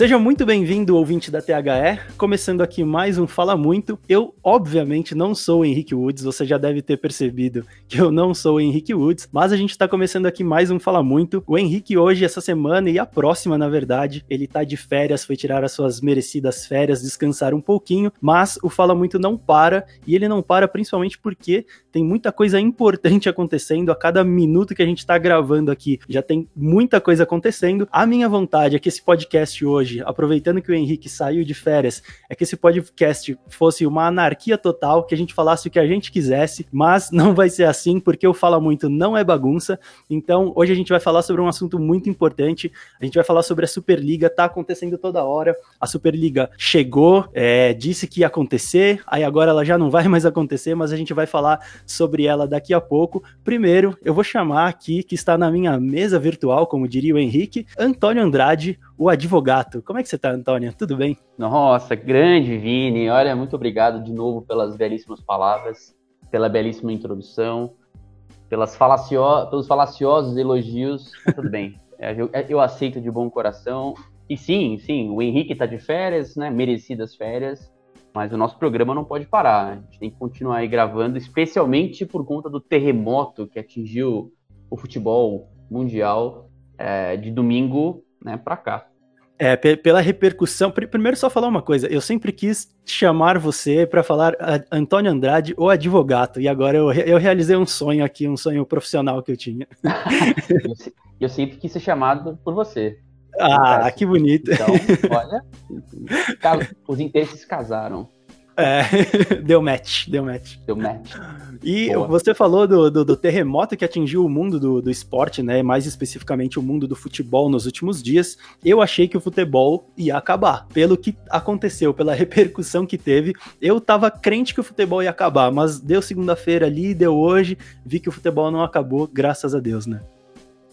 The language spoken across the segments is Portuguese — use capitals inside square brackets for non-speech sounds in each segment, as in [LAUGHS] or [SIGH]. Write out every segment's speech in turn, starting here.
Seja muito bem-vindo, ouvinte da THE. Começando aqui mais um Fala Muito. Eu, obviamente, não sou o Henrique Woods, você já deve ter percebido que eu não sou o Henrique Woods, mas a gente tá começando aqui mais um Fala Muito. O Henrique hoje, essa semana e a próxima, na verdade, ele tá de férias, foi tirar as suas merecidas férias, descansar um pouquinho, mas o Fala Muito não para, e ele não para principalmente porque tem muita coisa importante acontecendo a cada minuto que a gente tá gravando aqui. Já tem muita coisa acontecendo. A minha vontade é que esse podcast hoje hoje, aproveitando que o Henrique saiu de férias, é que esse podcast fosse uma anarquia total, que a gente falasse o que a gente quisesse, mas [LAUGHS] não vai ser assim, porque o Fala Muito não é bagunça. Então, hoje a gente vai falar sobre um assunto muito importante. A gente vai falar sobre a Superliga, tá acontecendo toda hora. A Superliga chegou, é, disse que ia acontecer, aí agora ela já não vai [LAUGHS] mais acontecer, mas a gente vai falar sobre ela daqui a pouco. Primeiro, eu vou chamar aqui, que está na minha mesa virtual, como diria o Henrique, Antônio Andrade, o advogado. Como é que você está, Antônio? Tudo bem? Nossa, grande Vini. Olha, muito obrigado de novo pelas belíssimas palavras, pela belíssima introdução, pelas falacio... pelos falaciosos elogios. tudo bem, [LAUGHS] é, eu, é, eu, aceito de bom coração. E sim, sim, o Henrique está de férias, né? Merecidas férias. Mas o nosso programa não pode parar. A gente tem que continuar aí gravando, especialmente por conta do terremoto que atingiu o futebol mundial é, de domingo né, para cá. É, pela repercussão. Primeiro, só falar uma coisa. Eu sempre quis chamar você para falar Antônio Andrade, ou advogado, e agora eu, eu realizei um sonho aqui, um sonho profissional que eu tinha. [LAUGHS] eu, eu sempre quis ser chamado por você. Ah, que bonito. Então, olha, [LAUGHS] os interesses casaram. É, [LAUGHS] deu match, deu match. Deu match. E Boa. você falou do, do, do, terremoto que atingiu o mundo do, do esporte, né? Mais especificamente o mundo do futebol nos últimos dias. Eu achei que o futebol ia acabar. Pelo que aconteceu, pela [LAUGHS] repercussão que teve, eu tava crente que o futebol ia acabar, mas deu segunda-feira ali, deu hoje, vi que o futebol não acabou, graças a Deus, né?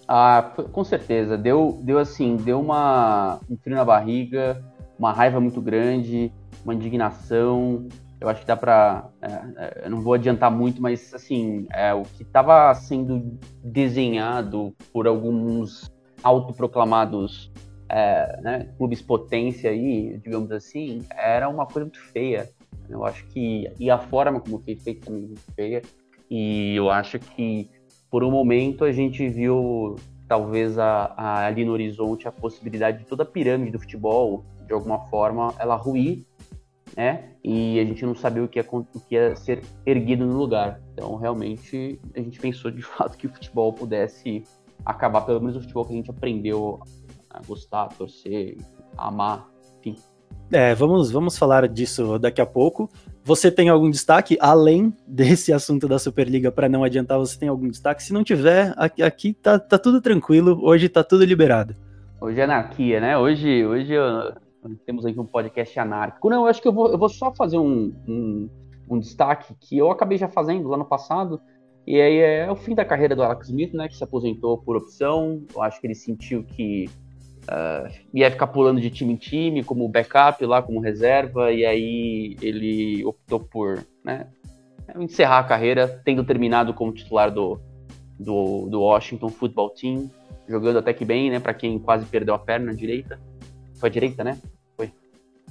Ah, com certeza. Deu, deu assim, deu uma, um frio na barriga, uma raiva muito grande uma indignação. Eu acho que dá para, é, é, eu não vou adiantar muito, mas assim, é, o que estava sendo desenhado por alguns autoproclamados é, né, clubes potência aí, digamos assim, era uma coisa muito feia. Eu acho que e a forma como foi feito também muito feia. E eu acho que por um momento a gente viu talvez a, a, ali no horizonte a possibilidade de toda a pirâmide do futebol de alguma forma ela ruir né? E a gente não sabia o que, ia, o que ia ser erguido no lugar. Então, realmente, a gente pensou de [LAUGHS] fato que o futebol pudesse acabar, pelo menos o futebol que a gente aprendeu a gostar, a torcer, a amar, enfim. É, vamos, vamos falar disso daqui a pouco. Você tem algum destaque além desse assunto da Superliga para não adiantar? Você tem algum destaque? Se não tiver, aqui, aqui tá, tá tudo tranquilo. Hoje tá tudo liberado. Hoje é anarquia, né? Hoje, hoje eu temos aqui um podcast anárquico. Não, eu acho que eu vou, eu vou só fazer um, um, um, destaque que eu acabei já fazendo lá no passado. E aí é o fim da carreira do Alex Smith, né? Que se aposentou por opção. Eu acho que ele sentiu que uh, ia ficar pulando de time em time, como backup lá, como reserva. E aí ele optou por né, encerrar a carreira, tendo terminado como titular do, do, do Washington Football Team. Jogando até que bem, né? Para quem quase perdeu a perna direita. Foi a direita, né?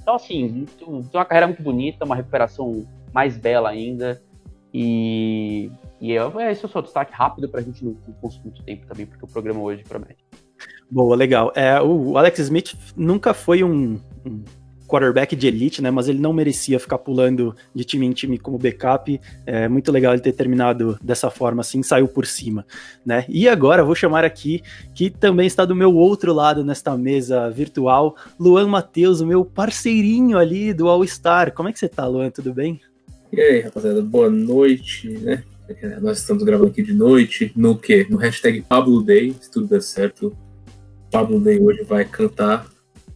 Então, assim, tem uma carreira muito bonita, uma recuperação mais bela ainda. E, e eu, é, esse é o seu destaque rápido para a gente não, não consumir muito tempo também, porque o programa hoje promete. Boa, legal. É, o Alex Smith nunca foi um, um quarterback de elite, né? Mas ele não merecia ficar pulando de time em time como backup. É muito legal ele ter terminado dessa forma, assim, saiu por cima, né? E agora vou chamar aqui, que também está do meu outro lado nesta mesa virtual, Luan Matheus, o meu parceirinho ali do All Star. Como é que você tá, Luan? Tudo bem? E aí, rapaziada, boa noite, né? É, nós estamos gravando aqui de noite, no quê? No hashtag Pablo Day, se tudo der certo. Pablo Day hoje vai cantar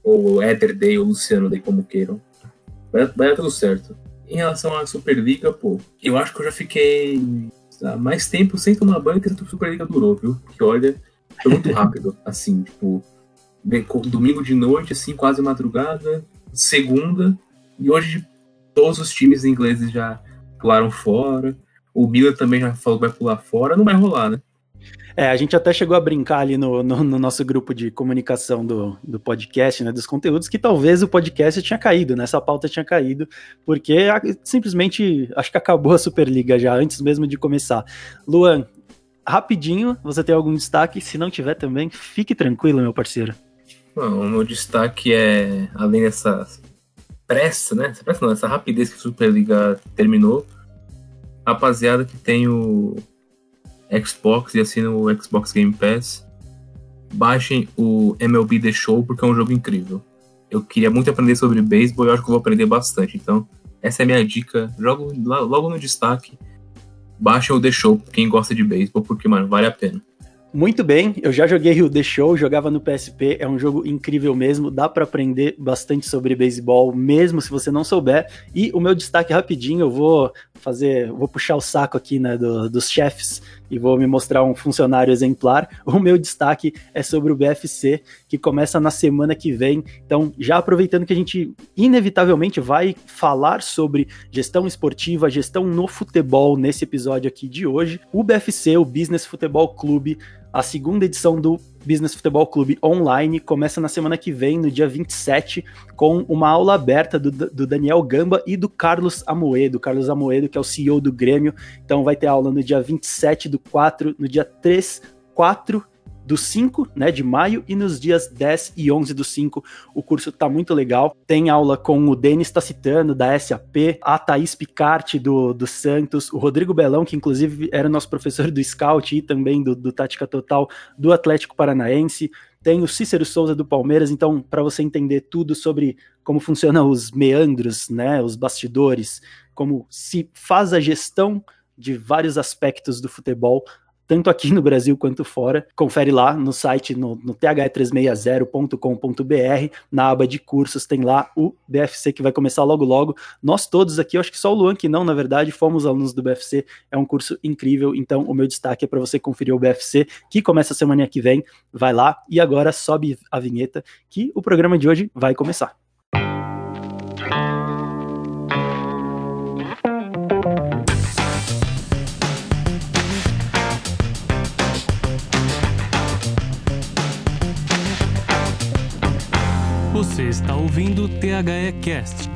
ou Ether Day, ou Luciano Day, como queiram. Vai, vai dar tudo certo. Em relação à Superliga, pô, eu acho que eu já fiquei mais tempo sem tomar banho que a Superliga durou, viu? Porque olha, foi muito [LAUGHS] rápido, assim, tipo, domingo de noite, assim, quase madrugada, segunda, e hoje todos os times ingleses já pularam fora. O Milan também já falou que vai pular fora, não vai rolar, né? É, a gente até chegou a brincar ali no, no, no, nosso grupo de comunicação do, do podcast, né, dos conteúdos, que talvez o podcast tinha caído, né, essa pauta tinha caído, porque simplesmente acho que acabou a Superliga já, antes mesmo de começar. Luan, rapidinho, você tem algum destaque? Se não tiver também, fique tranquilo, meu parceiro. Bom, o meu destaque é, além dessa pressa, né, essa pressa não, essa rapidez que a Superliga terminou, rapaziada que tem o Xbox e assinam o Xbox Game Pass, baixem o MLB The Show porque é um jogo incrível. Eu queria muito aprender sobre beisebol e eu acho que eu vou aprender bastante. Então, essa é a minha dica. Jogo logo no destaque. Baixem o The Show, quem gosta de beisebol, porque, mano, vale a pena. Muito bem, eu já joguei o The Show, jogava no PSP, é um jogo incrível mesmo, dá para aprender bastante sobre beisebol, mesmo se você não souber. E o meu destaque rapidinho, eu vou fazer, vou puxar o saco aqui, né, do, dos chefes e vou me mostrar um funcionário exemplar. O meu destaque é sobre o BFC, que começa na semana que vem. Então, já aproveitando que a gente inevitavelmente vai falar sobre gestão esportiva, gestão no futebol nesse episódio aqui de hoje, o BFC, o Business Futebol Clube, a segunda edição do Business Futebol Clube online começa na semana que vem, no dia 27, com uma aula aberta do, do, Daniel Gamba e do Carlos Amoedo. Carlos Amoedo, que é o CEO do Grêmio. Então vai ter aula no dia 27 do 4, no dia 3, 4 do 5, né, de maio, e nos dias 10 e 11 do 5, o curso tá muito legal. Tem aula com o Denis Tacitano, da SAP, a Thaís Picarte, do, do Santos, o Rodrigo Belão, que inclusive era nosso professor do Scout e também do, do Tática Total do Atlético Paranaense. Tem o Cícero Souza do Palmeiras, então, para você entender tudo sobre como funcionam os meandros, né, os bastidores, como se faz a gestão de vários aspectos do futebol, tanto aqui no Brasil quanto fora. Confere lá no site no, no th360.com.br, na aba de cursos, tem lá o BFC que vai começar logo logo. Nós todos aqui, eu acho que só o Luan que não, na verdade, fomos alunos do BFC. É um curso incrível, então o meu destaque é para você conferir o BFC, que começa semana que vem. Vai lá e agora sobe a vinheta que o programa de hoje vai começar. Você está ouvindo o THE Cast.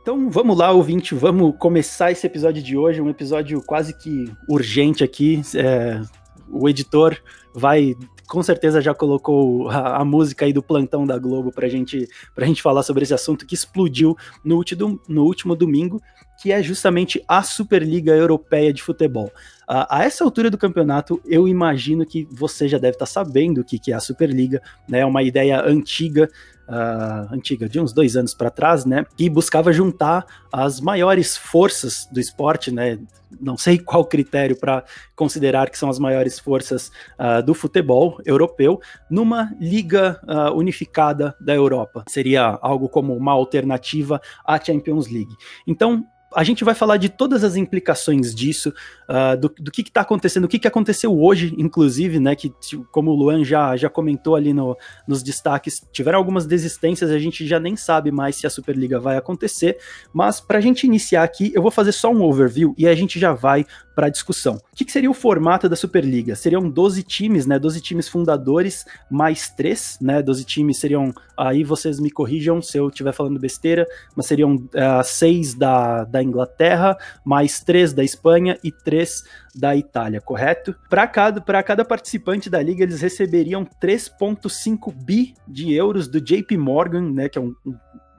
Então vamos lá, ouvinte, vamos começar esse episódio de hoje, um episódio quase que urgente aqui. É, o editor vai, com certeza já colocou a, a, música aí do plantão da Globo pra gente, pra gente falar sobre esse assunto que explodiu no último, no último domingo, que é justamente a Superliga Europeia de Futebol. Uh, a essa altura do campeonato, eu imagino que você já deve estar tá sabendo o que, que é a Superliga, né? É uma ideia antiga, uh, antiga, de uns dois anos para trás, né? Que buscava juntar as maiores forças do esporte, né? Não sei [LAUGHS] qual critério para considerar que são as maiores forças uh, do futebol europeu, numa liga unificada da Europa. Seria algo como uma alternativa à Champions League. Então, a gente vai falar de todas as implicações disso, uh, do, do, que está acontecendo, o que, que aconteceu hoje, inclusive, né? Que, como o Luan já, já comentou ali no, nos destaques, tiveram algumas desistências, a gente já nem sabe mais se a Superliga vai acontecer. Mas para a gente iniciar aqui, eu vou fazer só um overview e a gente já vai para a discussão. O que, que, seria o formato da Superliga? Seriam 12 times, né? 12 times fundadores, mais três, né? 12 times seriam. Aí vocês me corrijam se eu estiver falando besteira, mas seriam uh, seis da, da Inglaterra, mais três da Espanha e três da Itália, correto? Para cada, cada participante da liga, eles receberiam 3,5 bi de euros do JP Morgan, né? Que é um, um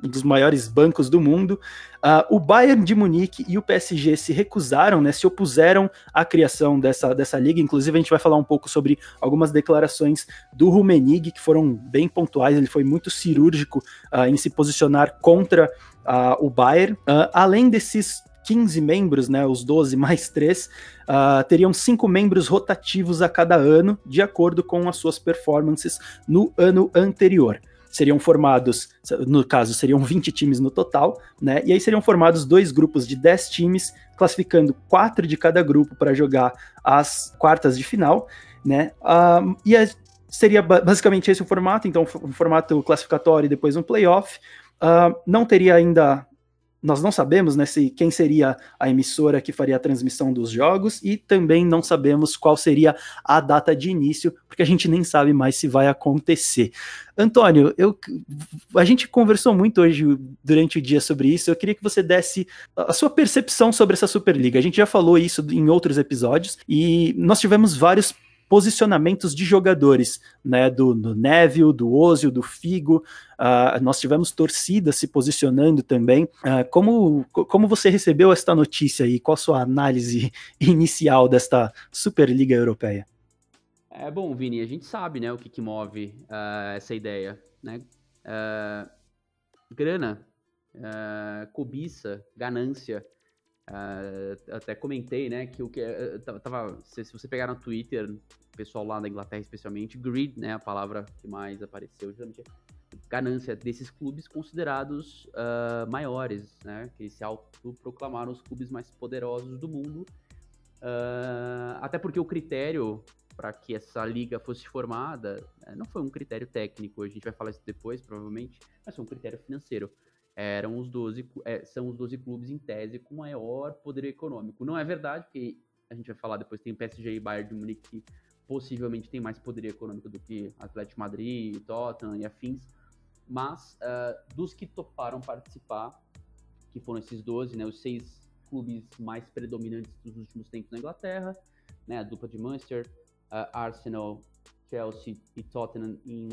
um dos maiores bancos do mundo. Uh, o Bayern de Munique e o PSG se recusaram, né, se opuseram à criação dessa, dessa liga. Inclusive, a gente vai falar um pouco sobre algumas declarações do Rummenigge, que foram bem pontuais. Ele foi muito cirúrgico uh, em se posicionar contra uh, o Bayern. além desses 15 membros, né, os 12 mais 3, uh, teriam cinco membros rotativos a cada ano, de acordo com as suas performances no ano anterior seriam formados, no caso, seriam 20 times no total, né? E aí seriam formados dois grupos de 10 times, classificando quatro de cada grupo para jogar as quartas de final, né? Um, e a, seria basicamente esse o formato, então um formato classificatório e depois um playoff. Uh, não teria ainda nós não sabemos né, se, quem seria a emissora que faria a transmissão dos jogos e também não sabemos qual seria a data de início, porque a gente nem sabe mais se vai acontecer. Antônio, eu, a gente conversou muito hoje durante o dia sobre isso. Eu queria que você desse a sua percepção sobre essa Superliga. A gente já falou isso em outros episódios e nós tivemos vários posicionamentos de jogadores, né, do, do Neville, do Ozil, do Figo, uh, nós tivemos torcidas se posicionando também. Uh, como, como você recebeu esta notícia e qual a sua análise [LAUGHS] inicial desta Superliga Europeia? É bom, Vini, a gente sabe, né, o que, que move uh, essa ideia, né? grana, cobiça, ganância, Uh, até comentei, né, que o que uh, tava, se, se, você pegar no Twitter, o pessoal lá da Inglaterra especialmente, greed, né, a palavra que mais apareceu, justamente ganância desses clubes considerados uh, maiores, né, que se autoproclamaram os clubes mais poderosos do mundo, até porque o critério para que essa liga fosse formada não foi um critério técnico, a gente vai falar isso depois, provavelmente, mas foi um critério financeiro eram os 12, é, são os 12 clubes em tese com maior poder econômico. Não é verdade, porque a gente vai falar depois, tem o PSG e Bayern de Munique que possivelmente tem mais poder econômico do que Atlético Madrid, Tottenham e afins, mas uh, dos que toparam participar, que foram esses 12, né, os seis clubes mais predominantes dos últimos tempos na Inglaterra, né, a dupla de Manchester, uh, Arsenal, Chelsea e Tottenham em,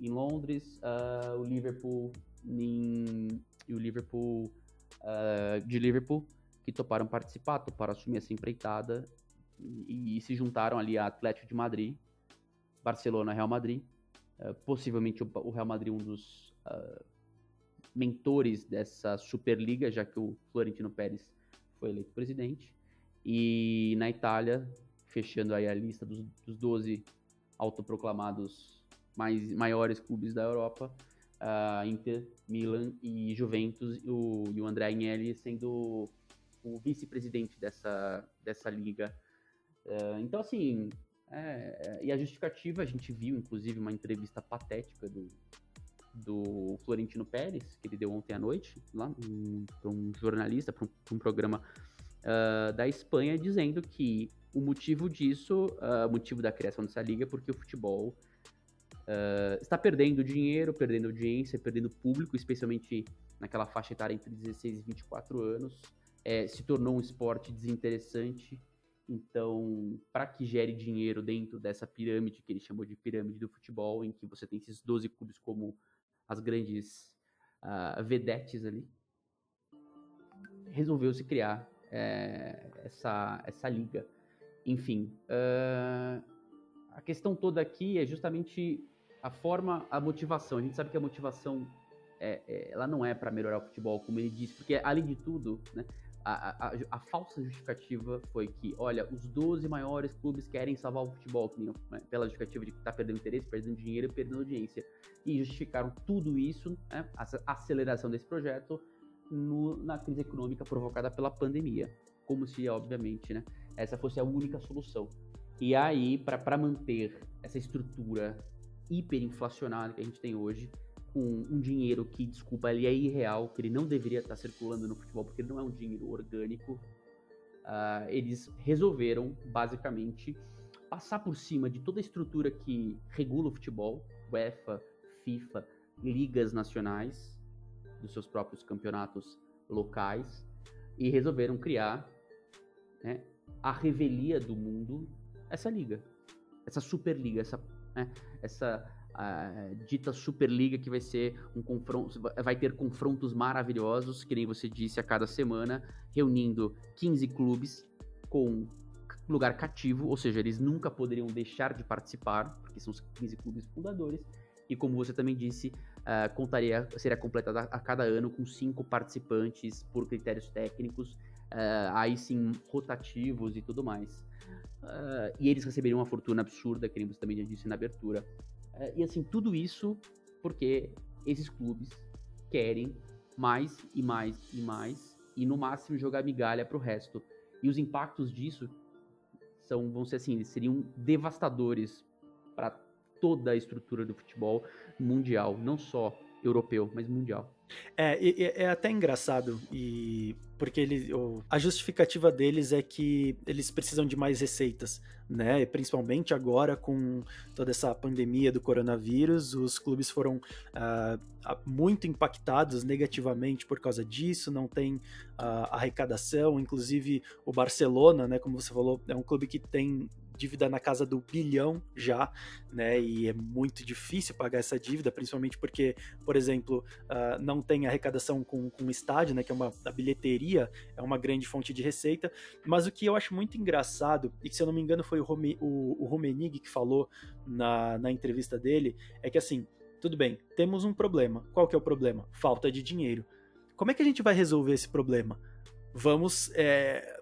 em Londres, uh, o Liverpool em, e o Liverpool uh, de Liverpool que toparam participar, toparam assumir essa empreitada e, e se juntaram ali a Atlético de Madrid, Barcelona, Real Madrid, uh, possivelmente o, o, Real Madrid um dos uh, mentores dessa Superliga, já que o Florentino Pérez foi eleito presidente, e na Itália, fechando aí a lista dos, dos 12 autoproclamados mais, maiores clubes da Europa, uh, Inter, Milan e Juventus, o, e o André Agnelli sendo o vice-presidente dessa, dessa liga. Uh, então, assim, é, e a justificativa, a gente viu, inclusive, uma entrevista patética do, do Florentino Pérez, que ele deu ontem à noite, lá um, para um jornalista, para um, um, programa uh, da Espanha, dizendo que o motivo disso, o motivo da criação dessa liga, é porque o futebol uh, está perdendo dinheiro, perdendo audiência, perdendo público, especialmente naquela faixa etária entre 16 e 24 anos. É, se tornou um esporte desinteressante. Então, para que gere dinheiro dentro dessa pirâmide, que ele chamou de pirâmide do futebol, em que você tem esses 12 clubes como as grandes uh, vedetes ali, resolveu se criar é, essa, essa liga. Enfim, uh, a questão toda aqui é justamente a forma, a motivação. A gente sabe que a motivação é, é, ela não é para melhorar o futebol, como ele disse, porque além de tudo, né, a, a, a, falsa justificativa foi que, olha, os 12 maiores clubes querem salvar o futebol, né, pela justificativa de que está perdendo interesse, perdendo dinheiro e perdendo audiência. E justificaram tudo isso, né, a aceleração desse projeto, no, na crise econômica provocada pela pandemia. Como se, obviamente, né, essa fosse a única solução. E aí, para manter essa estrutura hiperinflacionário que a gente tem hoje, com um dinheiro que, desculpa, ele é irreal, que ele não deveria estar circulando no futebol, porque ele não é um dinheiro orgânico. Uh, eles resolveram, basicamente, passar por cima de toda a estrutura que regula o futebol, UEFA, FIFA, ligas nacionais, dos seus próprios campeonatos locais, e resolveram criar né, a revelia do mundo, essa liga, essa Superliga, essa né? Essa dita Superliga que vai ser um confronto, vai ter confrontos maravilhosos, que nem você disse, a cada semana, reunindo 15 clubes com lugar cativo, ou seja, eles nunca poderiam deixar de participar, porque são os 15 clubes fundadores, e como você também disse, uh, contaria, seria completada a cada ano com cinco participantes por critérios técnicos, uh, aí sim rotativos e tudo mais. Uh, e eles receberiam uma fortuna absurda, que você também já disse na abertura. Uh, e assim, tudo isso porque esses clubes querem mais e mais e mais, e no máximo jogar migalha para o resto. E os impactos disso são, vão ser assim, seriam devastadores para toda a estrutura do futebol mundial, não só europeu, mas mundial. É, é, é, até engraçado, e porque ele, o, a justificativa deles é que eles precisam de mais receitas, né? Principalmente agora com toda essa pandemia do coronavírus, os clubes foram uh, muito impactados negativamente por causa disso, não tem uh, arrecadação, inclusive o Barcelona, né? Como você falou, é um clube que tem dívida na casa do bilhão já, né? E é muito difícil pagar essa dívida, principalmente porque, por exemplo, uh, não tem arrecadação com, com estádio, né? Que é uma a bilheteria, é uma grande fonte de receita. Mas o que eu acho muito engraçado, e que se eu não me engano foi o, Rome, o, o Romenig que falou na, na entrevista dele, é que assim, tudo bem, temos um problema. Qual que é o problema? Falta de dinheiro. Como é que a gente vai resolver esse problema? Vamos é,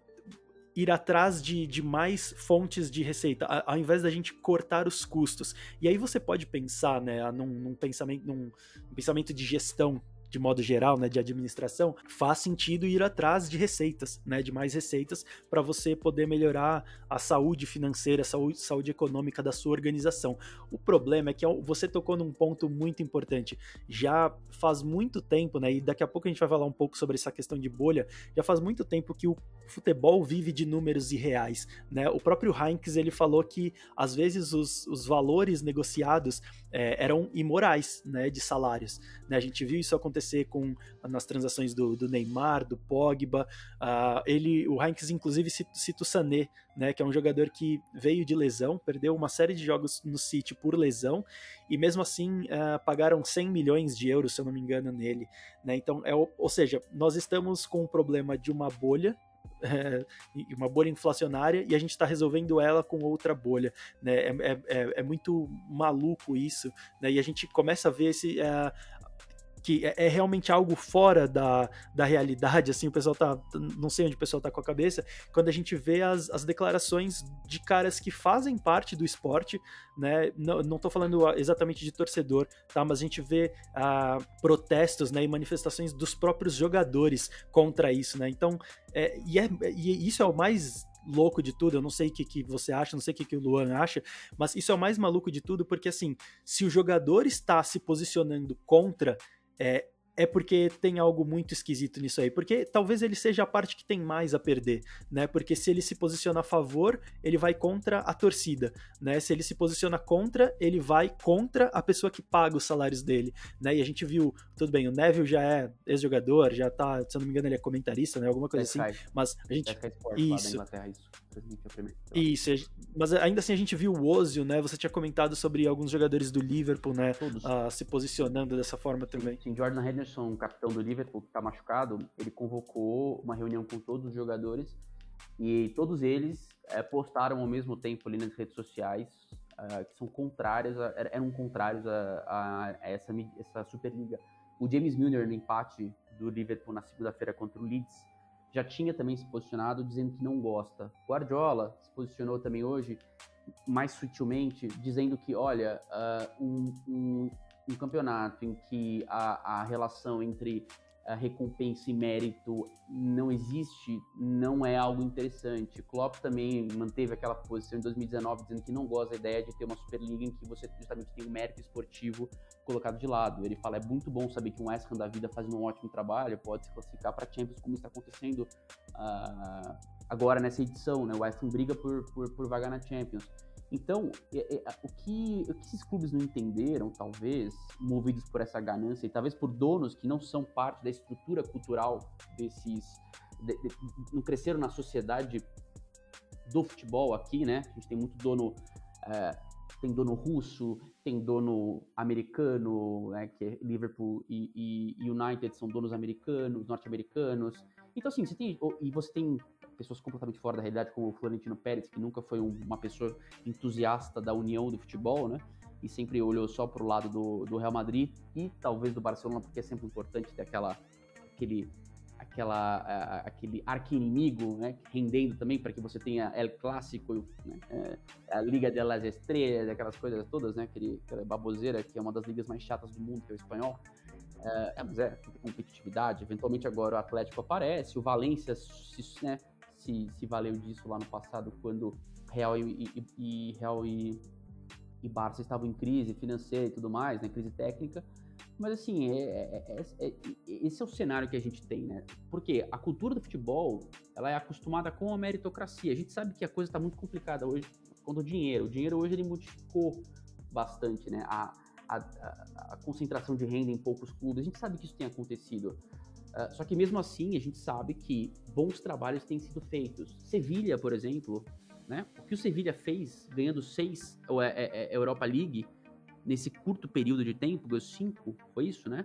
ir atrás de, de mais fontes de receita, ao invés da gente cortar os custos. E aí você pode pensar, né, num, num pensamento, num, num pensamento de gestão de modo geral, né, de administração, faz sentido ir atrás de receitas, né, de mais receitas para você poder melhorar a saúde financeira, a saúde, saúde econômica da sua organização. O problema é que você tocou num ponto muito importante. Já faz muito tempo, né, e daqui a pouco a gente vai falar um pouco sobre essa questão de bolha, já faz muito tempo que o futebol vive de números irreais, né? O próprio Heinz, ele falou que às vezes os, os valores negociados é, eram imorais, né, de salários, né? A gente viu isso acontecer com nas transações do, do Neymar, do Pogba. Uh, ele, o Heinz, inclusive, cita o Sané, né, que é um jogador que veio de lesão, perdeu uma série de jogos no City por lesão, e mesmo assim uh, pagaram 100 milhões de euros, se eu não me engano, nele. Né? Então, é, ou seja, nós estamos com o problema de uma bolha [LAUGHS] é, uma bolha inflacionária e a gente está resolvendo ela com outra bolha. Né? É, é, é, é, muito maluco isso, né? e a gente começa a ver esse, uh, que é, é, realmente algo fora da, da realidade, assim, o pessoal tá, não sei onde o pessoal tá com a cabeça, quando a gente vê as, as declarações de caras que fazem parte do esporte, né, não, não tô falando exatamente de torcedor, tá, mas a gente vê uh, protestos, né, e manifestações dos próprios jogadores contra isso, né, então, é, e, é, e isso é o mais louco de tudo, eu não sei o que, que você acha, não sei o que, que o Luan acha, mas isso é o mais maluco de tudo, porque assim, se o jogador está se posicionando contra é, é porque tem algo muito esquisito nisso aí. Porque talvez ele seja a parte que tem mais a perder, né? Porque se ele se posiciona a favor, ele vai contra a torcida, né? Se ele se posiciona contra, ele vai contra a pessoa que paga os salários dele, né? E a gente viu, tudo bem, o Neville já é ex-jogador, já tá, se eu não me engano, ele é comentarista, né? Alguma coisa assim. Mas a gente. isso. isso. Isso, mas ainda assim a gente viu o Ozio, né? Você tinha comentado sobre alguns jogadores do Liverpool, né? Uh, se posicionando dessa forma também. Sim, Jordan Henderson, capitão do Liverpool, que está machucado, ele convocou uma reunião com todos os jogadores e todos eles é, postaram ao mesmo tempo ali nas redes sociais uh, que são contrários, a, eram contrários a, a, a essa, essa Superliga. O James Milner no empate do Liverpool na segunda-feira contra o Leeds já tinha também se posicionado dizendo que não gosta. Guardiola se posicionou também hoje mais sutilmente, dizendo que, olha, uh, um, um, um, campeonato em que a, a relação entre recompensa e mérito não existe, não é algo interessante. Klopp também manteve aquela posição em 2019 dizendo que não gosta da ideia de ter uma Superliga em que você justamente tem o mérito esportivo colocado de lado. Ele fala é muito bom saber que um West Ham da vida fazendo um ótimo trabalho pode se classificar para Champions como está acontecendo uh, agora nessa edição, né? O West Ham briga por, por, por na Champions. Então, é, é, o, que, o que esses clubes não entenderam, talvez, movidos por essa ganância, e talvez por donos que não são parte da estrutura cultural desses. De, de, não cresceram na sociedade do futebol aqui, né? A gente tem muito dono. É, tem dono russo, tem dono americano, né, que é Liverpool e, e United são donos americanos, norte-americanos. Então, assim, você tem. E você tem pessoas completamente fora da realidade, como o Florentino Pérez, que nunca foi uma pessoa entusiasta da união do futebol, né? E sempre olhou só para o lado do, do Real Madrid e talvez do Barcelona, porque é sempre importante ter aquela, aquele, aquela, aquele arqui-inimigo, né? Rendendo também para que você tenha El Clássico, né? É, a Liga de las Estrellas, aquelas coisas todas, né? Aquele, aquela baboseira que é uma das ligas mais chatas do mundo, que é o espanhol. É, é, mas é, competitividade. Eventualmente agora o Atlético aparece, o Valência né, se, se valeu disso lá no passado, quando Real e, e, e Real e, e Barça estavam em crise financeira e tudo mais, né, crise técnica. Mas assim, é, é, é, é, esse é o cenário que a gente tem, né? Porque a cultura do futebol, ela é acostumada com a meritocracia. A gente sabe que a coisa está muito complicada hoje quanto ao dinheiro. O dinheiro hoje ele modificou bastante, né? A, a, a concentração de renda em poucos clubes. A gente sabe que isso tem acontecido. Uh, só que mesmo assim, a gente sabe que bons trabalhos têm sido feitos. Sevilha, por exemplo, né? O que o Sevilha fez ganhando seis é, é, é Europa League nesse curto período de tempo, ganhou cinco, foi isso, né?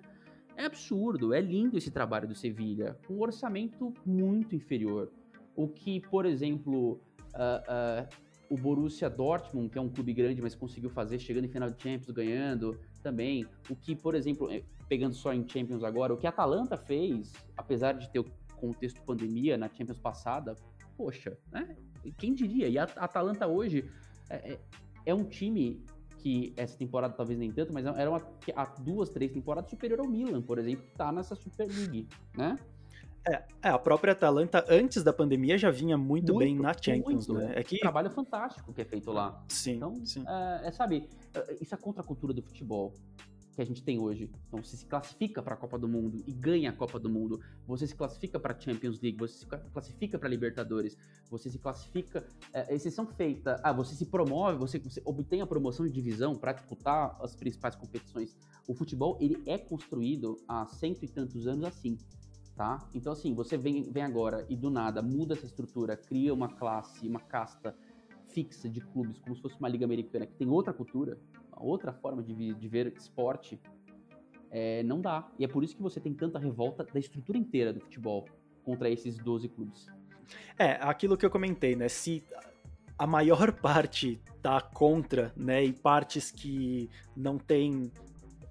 É absurdo, é lindo esse trabalho do Sevilha, com um orçamento muito inferior. O que, por exemplo, uh, uh, o Borussia Dortmund, que é um clube grande, mas conseguiu fazer chegando em final de Champions, ganhando também. O que, por exemplo, eh, pegando só em Champions agora, o que a Atalanta fez, apesar de ter o contexto pandemia na Champions passada, poxa, né? Quem diria? E a Atalanta hoje é, é, é um time que essa temporada talvez nem tanto, mas era uma, há duas, três temporadas superior ao Milan, por exemplo, que tá nessa Super League, né? É, é, a própria Atalanta, antes da pandemia, já vinha muito, muito bem na Champions, muito. né? É que... Um trabalho fantástico que é feito lá. Sim, então, sim. É, é, sabe, é, isso é contra a cultura do futebol que a gente tem hoje. Então, você se classifica para a Copa do Mundo e ganha a Copa do Mundo. Você se classifica para a Champions League, você se classifica para a Libertadores, você se classifica. É, exceção feita. Ah, você se promove, você, você obtém a promoção de divisão para disputar as principais competições. O futebol, ele é construído há cento e tantos anos assim. Tá? Então, assim, você vem, vem agora e do nada muda essa estrutura, cria uma classe, uma casta fixa de clubes, como se fosse uma liga americana que tem outra cultura, outra forma de, de ver esporte, é, não dá. E é por isso que você tem tanta revolta da estrutura inteira do futebol contra esses 12 clubes. É, aquilo que eu comentei, né? Se a maior [LAUGHS] parte tá contra, né, e partes que não tem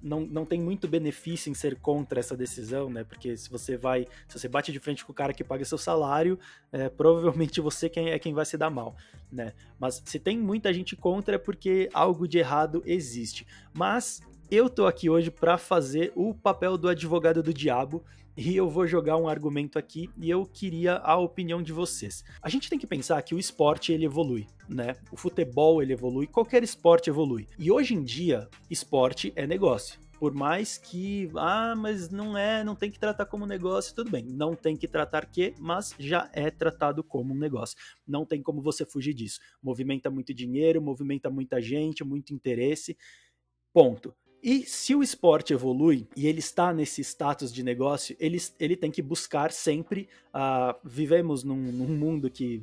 não, não tem muito benefício em ser contra essa decisão, né? Porque se você vai, se você bate de frente com o cara que paga seu salário, é, provavelmente você quem é quem vai se dar mal, né? Mas se tem muita gente contra é porque algo de errado existe. Mas eu tô aqui hoje para fazer o papel do advogado do diabo e eu vou jogar um argumento aqui e eu queria a opinião de vocês. A gente tem que pensar que o esporte ele evolui, né? O futebol ele evolui, qualquer esporte evolui. E hoje em dia, esporte é negócio. Por mais que, ah, mas não é, não tem que tratar como negócio, tudo bem. Não tem que tratar que, mas já é tratado como um negócio. Não tem como você fugir disso. Movimenta muito dinheiro, movimenta muita gente, muito interesse. Ponto. E se o esporte evolui e ele está nesse status de negócio, ele, ele tem que buscar sempre. Uh, vivemos num, num, mundo que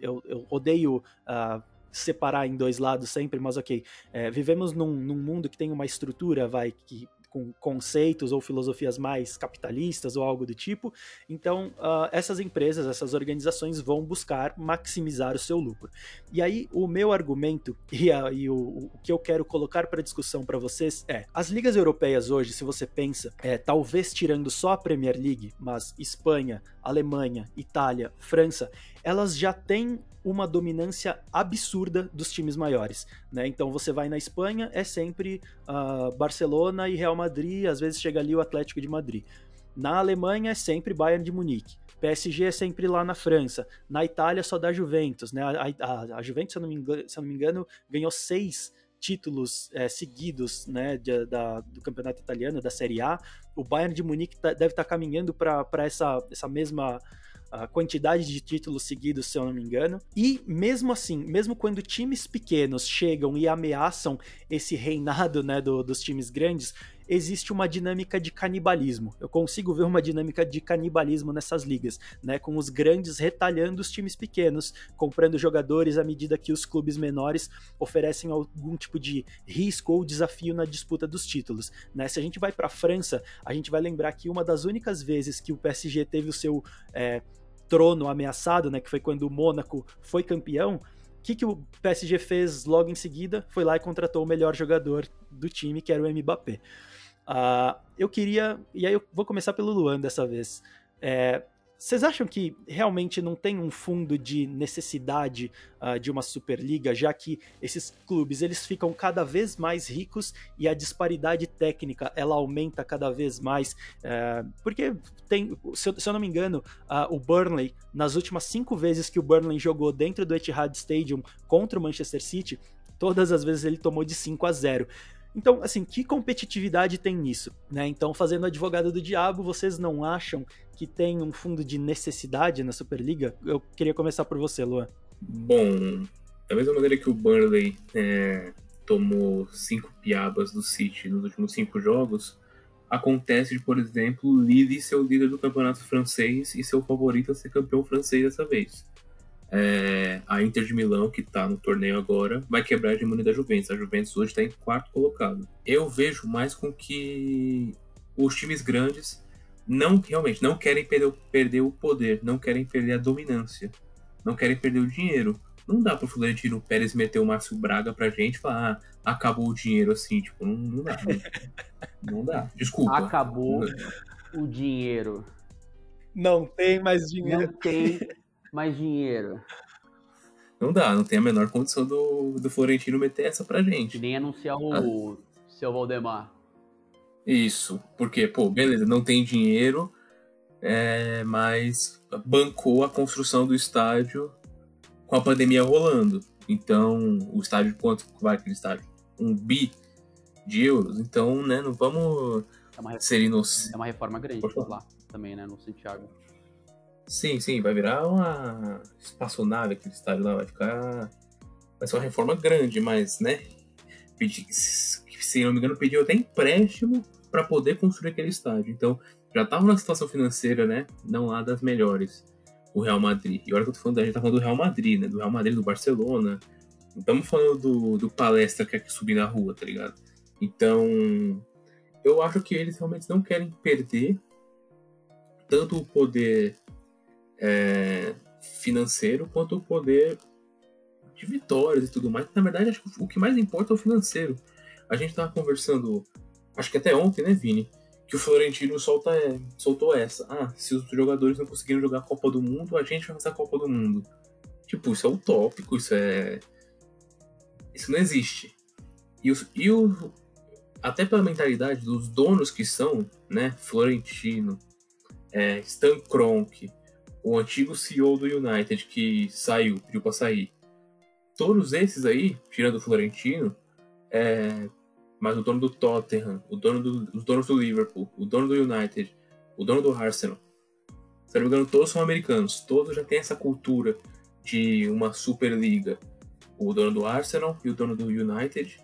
eu, eu odeio. Uh, separar em dois lados sempre, mas ok. É, vivemos num, num, mundo que tem uma estrutura, vai, que com conceitos ou filosofias mais capitalistas ou algo do tipo. Então, uh, essas empresas, essas organizações vão buscar maximizar o seu lucro. E aí, o meu argumento [LAUGHS] e, a, e o, o, que eu quero colocar para discussão para vocês é: as ligas europeias hoje, se você pensa, é, talvez tirando só a Premier League, mas Espanha, Alemanha, Itália, França, elas já têm uma dominância absurda dos times maiores, né? Então você vai na Espanha é sempre uh, Barcelona e Real Madrid, às vezes chega ali o Atlético de Madrid. Na Alemanha é sempre Bayern de Munique. PSG é sempre lá na França. Na Itália só dá Juventus, né? A, a, a Juventus, se eu, não me engano, se eu não me engano ganhou seis títulos é, seguidos né, de, da, do campeonato italiano, da Série A. O Bayern de Munique tá, deve estar tá caminhando para essa, essa mesma a quantidade de títulos seguidos, se eu não me engano. E mesmo assim, mesmo quando times pequenos chegam e ameaçam esse reinado né, do, dos times grandes, existe uma dinâmica de canibalismo. Eu consigo ver uma dinâmica de canibalismo nessas ligas, né, com os grandes retalhando os times pequenos, comprando jogadores à medida que os clubes menores oferecem algum tipo de risco ou desafio na disputa dos títulos. Né? Se a gente vai para a França, a gente vai lembrar que uma das únicas vezes que o PSG teve o seu é, trono ameaçado, né, que foi quando o Mônaco foi campeão, o que, que o PSG fez logo em seguida? Foi lá e contratou o melhor jogador do time, que era o Mbappé. Uh, eu queria, e aí eu vou começar pelo Luan dessa vez. É, vocês acham que realmente não tem um fundo de necessidade uh, de uma Superliga, já que esses clubes eles ficam cada vez mais ricos e a disparidade técnica ela aumenta cada vez mais? Uh, porque tem, se eu, se eu, não me engano, uh, o Burnley, nas últimas cinco vezes que o Burnley jogou dentro do Etihad Stadium contra o Manchester City, todas as vezes ele tomou de 5 a 0. Então, assim, que competitividade tem nisso? Né? Então, fazendo advogado do diabo, vocês não acham que tem um fundo de necessidade na Superliga? Eu queria começar por você, Luan. Bom, da mesma maneira que o Burnley é, tomou cinco piabas do City nos últimos cinco jogos, acontece de, por exemplo, o Lille ser o líder do campeonato francês e ser o favorito a ser campeão francês dessa vez. É, a Inter de Milão, que está no torneio agora, vai quebrar a hegemonia da Juventus. A Juventus hoje está em quarto colocado. Eu vejo mais com que os times grandes não realmente não querem perder, perder o poder, não querem perder a dominância, não querem perder o dinheiro. Não dá pro Florentino Pérez meter o Márcio Braga pra gente e falar, ah, acabou o dinheiro assim, tipo, não, não dá. Não, não dá. Desculpa. Acabou o dinheiro. Não tem mais dinheiro. Não tem mais dinheiro. Não dá, não tem a menor condição do, do Florentino meter essa pra gente. Nem anunciar o ah. seu Valdemar. Isso, porque, pô, beleza, não tem dinheiro, é, mas bancou a construção do estádio com a pandemia rolando. Então, o estádio, quanto vai aquele estádio? Um bi de euros. Então, né, não vamos é uma, ser inocentes. É uma reforma grande lá também, né, no Santiago. Sim, sim, vai virar uma espaçonave aquele estádio lá, vai ficar. Vai ser uma reforma grande, mas, né? Pedi, se não me engano, pediu até empréstimo para poder construir aquele estádio. Então, já estava numa situação financeira, né? Não lá das melhores o Real Madrid. E olha que eu tô falando, a gente tá falando do Real Madrid, né? Do Real Madrid, do Barcelona. Não estamos falando do, do palestra que quer subir na rua, tá ligado? Então, eu acho que eles realmente não querem perder tanto o poder é, financeiro quanto o poder de vitórias e tudo mais. Na verdade, acho que o que mais importa é o financeiro. A gente tava conversando, acho que até ontem, né, Vini? que o Florentino solta, soltou essa. Ah, se os jogadores não conseguiram jogar a Copa do Mundo, a gente vai fazer a Copa do Mundo. Tipo, isso é utópico, isso é. Isso não existe. E, os, e o, até pela mentalidade dos donos que são, né? Florentino, é, Stan Kroenke, o antigo CEO do United que saiu, pediu pra sair. Todos esses aí, tirando o Florentino, é, mas o dono do Tottenham, o dono do, os donos do Liverpool, o dono do United, o dono do Arsenal, se não me engano, todos são americanos, todos já têm essa cultura de uma Superliga. O dono do Arsenal e o dono do United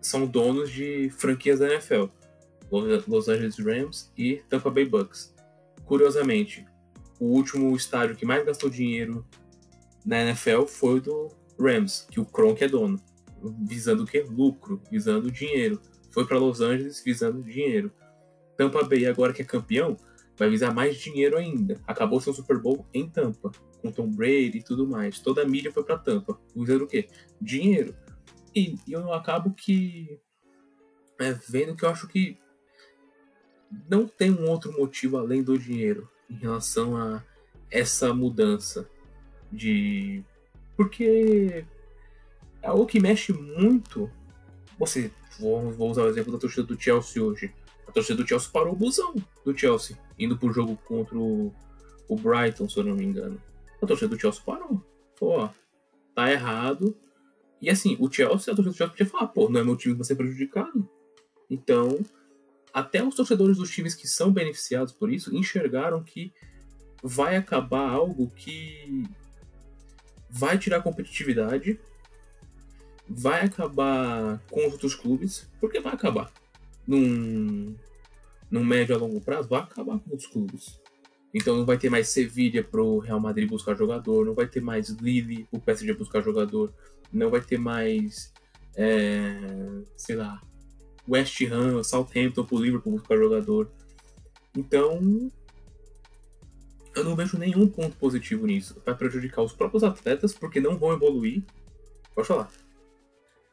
são donos de franquias da NFL, Los Angeles Rams e Tampa Bay Bucks. Curiosamente, o último estádio que mais gastou dinheiro na NFL foi o do Rams, que o Kronk é dono visando o quê? Lucro, visando dinheiro. Foi para Los Angeles visando dinheiro. Tampa Bay, agora que é campeão, vai visar mais dinheiro ainda. Acabou seu Super Bowl em Tampa, com Tom Brady e tudo mais. Toda a mídia foi para Tampa, visando o quê? Dinheiro. E, e eu acabo que. É, vendo que eu acho que não tem um outro motivo além do dinheiro em relação a essa mudança de. Porque é algo que mexe muito. Você, vou, vou usar o exemplo da torcida do Chelsea hoje. A torcida do Chelsea parou o busão do Chelsea, indo pro jogo contra o, o Brighton, se eu não me engano. A torcida do Chelsea parou. Pô, tá errado. E assim, o Chelsea, a torcida do Chelsea podia falar, pô, não é meu time que vai ser prejudicado. Então, até os torcedores dos times que são beneficiados por isso enxergaram que vai acabar algo que vai tirar competitividade vai acabar com os outros clubes, porque vai acabar. Num, num médio a longo prazo, vai acabar com os clubes. Então não vai ter mais Sevilha pro Real Madrid buscar jogador, não vai ter mais Lille pro PSG buscar jogador, não vai ter mais, é, sei lá, West Ham, Southampton pro Liverpool buscar jogador. Então, eu não vejo nenhum ponto positivo nisso. Vai prejudicar os próprios atletas porque não vão evoluir. Pode falar.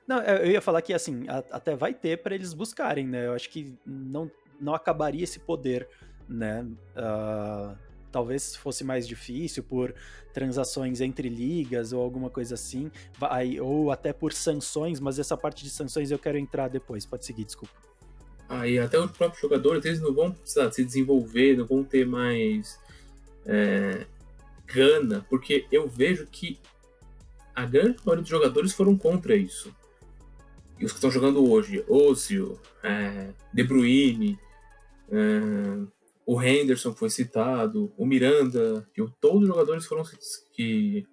Não, eu ia falar que assim, até vai ter para eles buscarem, né? Eu acho que não, não acabaria esse poder, né? Uh, talvez fosse mais difícil por transações entre ligas ou alguma coisa assim, vai, ou até por sanções, mas essa parte de sanções eu quero entrar depois. Pode seguir, desculpa. Aí ah, até os próprios jogadores, eles não vão lá, se desenvolver, não vão ter mais é, gana, porque eu vejo que a grande maioria dos jogadores foram contra isso E os que estão jogando hoje, Ozil, é, De Bruyne, é, o Henderson foi citado, o Miranda, e todos os jogadores foram que,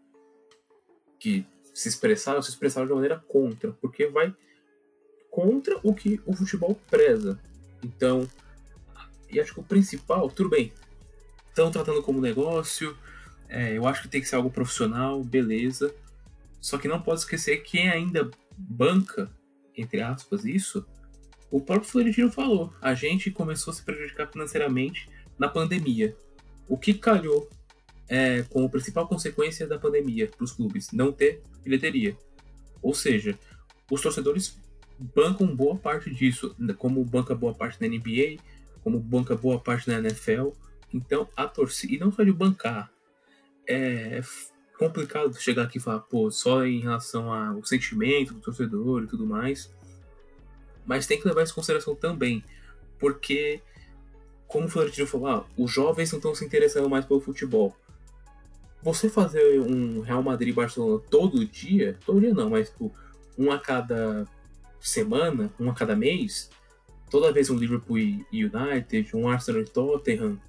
que se expressaram, se expressaram de maneira contra, porque vai contra o que o futebol preza. Então, e acho que o principal, tudo bem, estão tratando como negócio, é, eu acho que tem que ser algo profissional, beleza. Só que não pode esquecer quem ainda banca, entre aspas, isso, o próprio Florentino falou. A gente começou a se prejudicar financeiramente na pandemia. O que calhou é, como principal consequência da pandemia para os clubes? Não ter bilheteria. Ou seja, os torcedores bancam boa parte disso, como banca boa parte da NBA, como banca boa parte da NFL. Então, a torcida, e não só de bancar, é complicado chegar aqui e falar, pô, só em relação ao sentimento do torcedor e tudo mais. Mas tem que levar isso em consideração também, porque, como o Florentino falou, ah, os jovens não estão se interessando mais pelo futebol. Você fazer um Real Madrid Barcelona todo dia, todo dia não, mas tipo, um a cada semana, um a cada mês, toda vez um Liverpool e United, um Arsenal e Tottenham,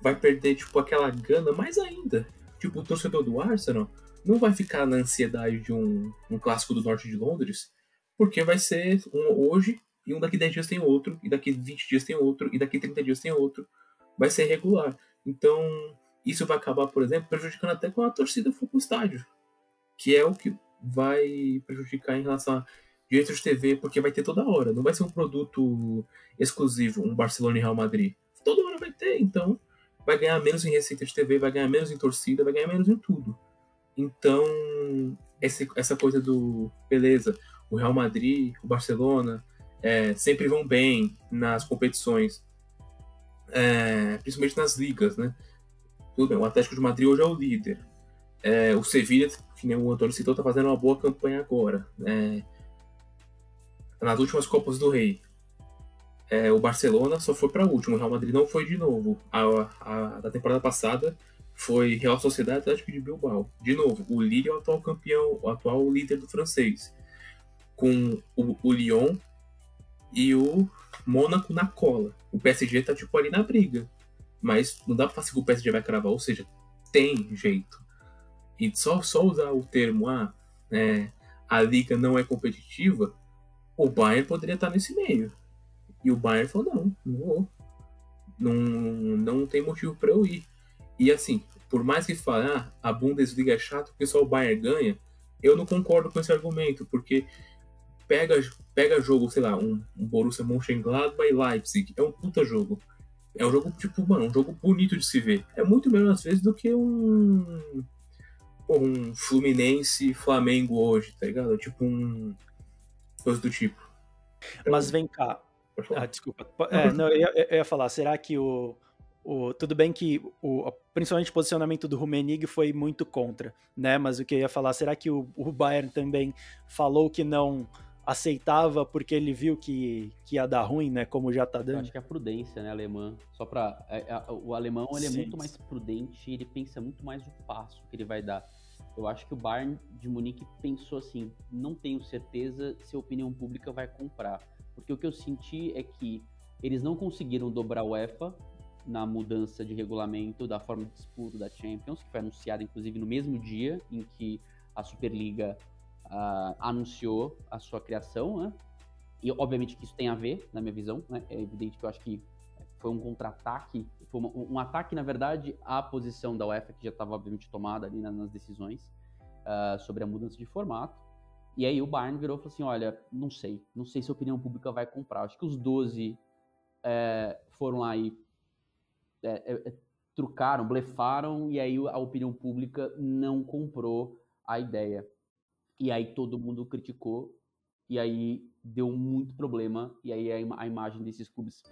vai perder tipo aquela gana mais ainda. Tipo, o torcedor do Arsenal não vai ficar na ansiedade de um, um clássico do norte de Londres, porque vai ser um hoje e um daqui 10 dias tem outro, e daqui 20 dias tem outro, e daqui 30 dias tem outro. Vai ser regular. Então, isso vai acabar, por exemplo, prejudicando até quando a torcida for pro estádio, que é o que vai prejudicar em relação a direitos de TV, porque vai ter toda hora. Não vai ser um produto exclusivo, um Barcelona e Real Madrid. Toda hora vai ter, então vai ganhar menos em receita de TV, vai ganhar menos em torcida, vai ganhar menos em tudo. Então, essa coisa do beleza, o Real Madrid, o Barcelona, é, sempre vão bem nas competições, é, principalmente nas ligas, né? Tudo bem, o Atlético de Madrid hoje é o líder. É, o Sevilla, que nem o Antônio citou, está fazendo uma boa campanha agora. É, nas últimas Copas do Rei, é, o Barcelona só foi para a última, o Real Madrid não foi de novo. A, a, da temporada passada foi Real Sociedade Atlético de Bilbao. De novo, o Lille é o atual campeão, o atual líder do francês. Com o, o Lyon e o Mônaco na cola. O PSG tá tipo ali na briga. Mas não dá pra falar que o PSG vai cravar, ou seja, tem jeito. E só, só usar o termo, ah, é, a liga não é competitiva, o Bayern poderia estar nesse meio. E o Bayern falou: não, não vou. Não, não tem motivo para eu ir. E assim, por mais que fale, ah, a Bundesliga é chato porque só o Bayern ganha, eu não concordo com esse argumento, porque pega, pega jogo, sei lá, um, um Borussia Mönchengladbach e Leipzig, é um puta jogo. É um jogo, tipo, mano, um jogo bonito de se ver. É muito melhor, às vezes, do que um. Um Fluminense Flamengo hoje, tá ligado? Tipo um. Coisa do tipo. Então, Mas vem cá, ah, desculpa. É, não, eu, ia, eu, ia, falar, será que o, o. Tudo bem que o, principalmente o posicionamento do Rumenig foi muito contra, né? Mas o que eu ia falar, será que o, o Bayern também falou que não aceitava porque ele viu que, que ia dar ruim, né? Como já tá dando. Eu acho que é a prudência, né, alemã. Só para é, é, o alemão ele é muito mais prudente, ele pensa muito mais o passo que ele vai dar. Eu acho que o Bayern de Munique pensou assim: não tenho certeza se a opinião pública vai comprar porque o que eu senti é que eles não conseguiram dobrar o UEFA na mudança de regulamento da forma de disputa da Champions, que foi anunciada inclusive no mesmo dia em que a Superliga uh, anunciou a sua criação, né? E obviamente que isso tem a ver, na minha visão, né? É evidente que eu acho que foi um contra-ataque, foi uma, um ataque, na verdade, à posição da UEFA, que já estava obviamente tomada ali nas decisões uh, sobre a mudança de formato. E aí o Bayern virou e falou assim: olha, não sei, não sei se a opinião pública vai comprar. Acho que os 12 é, foram lá e é, é, trucaram, blefaram, e aí a opinião pública não comprou a ideia. E aí todo mundo criticou, e aí deu muito problema, e aí a, im a imagem desses clubes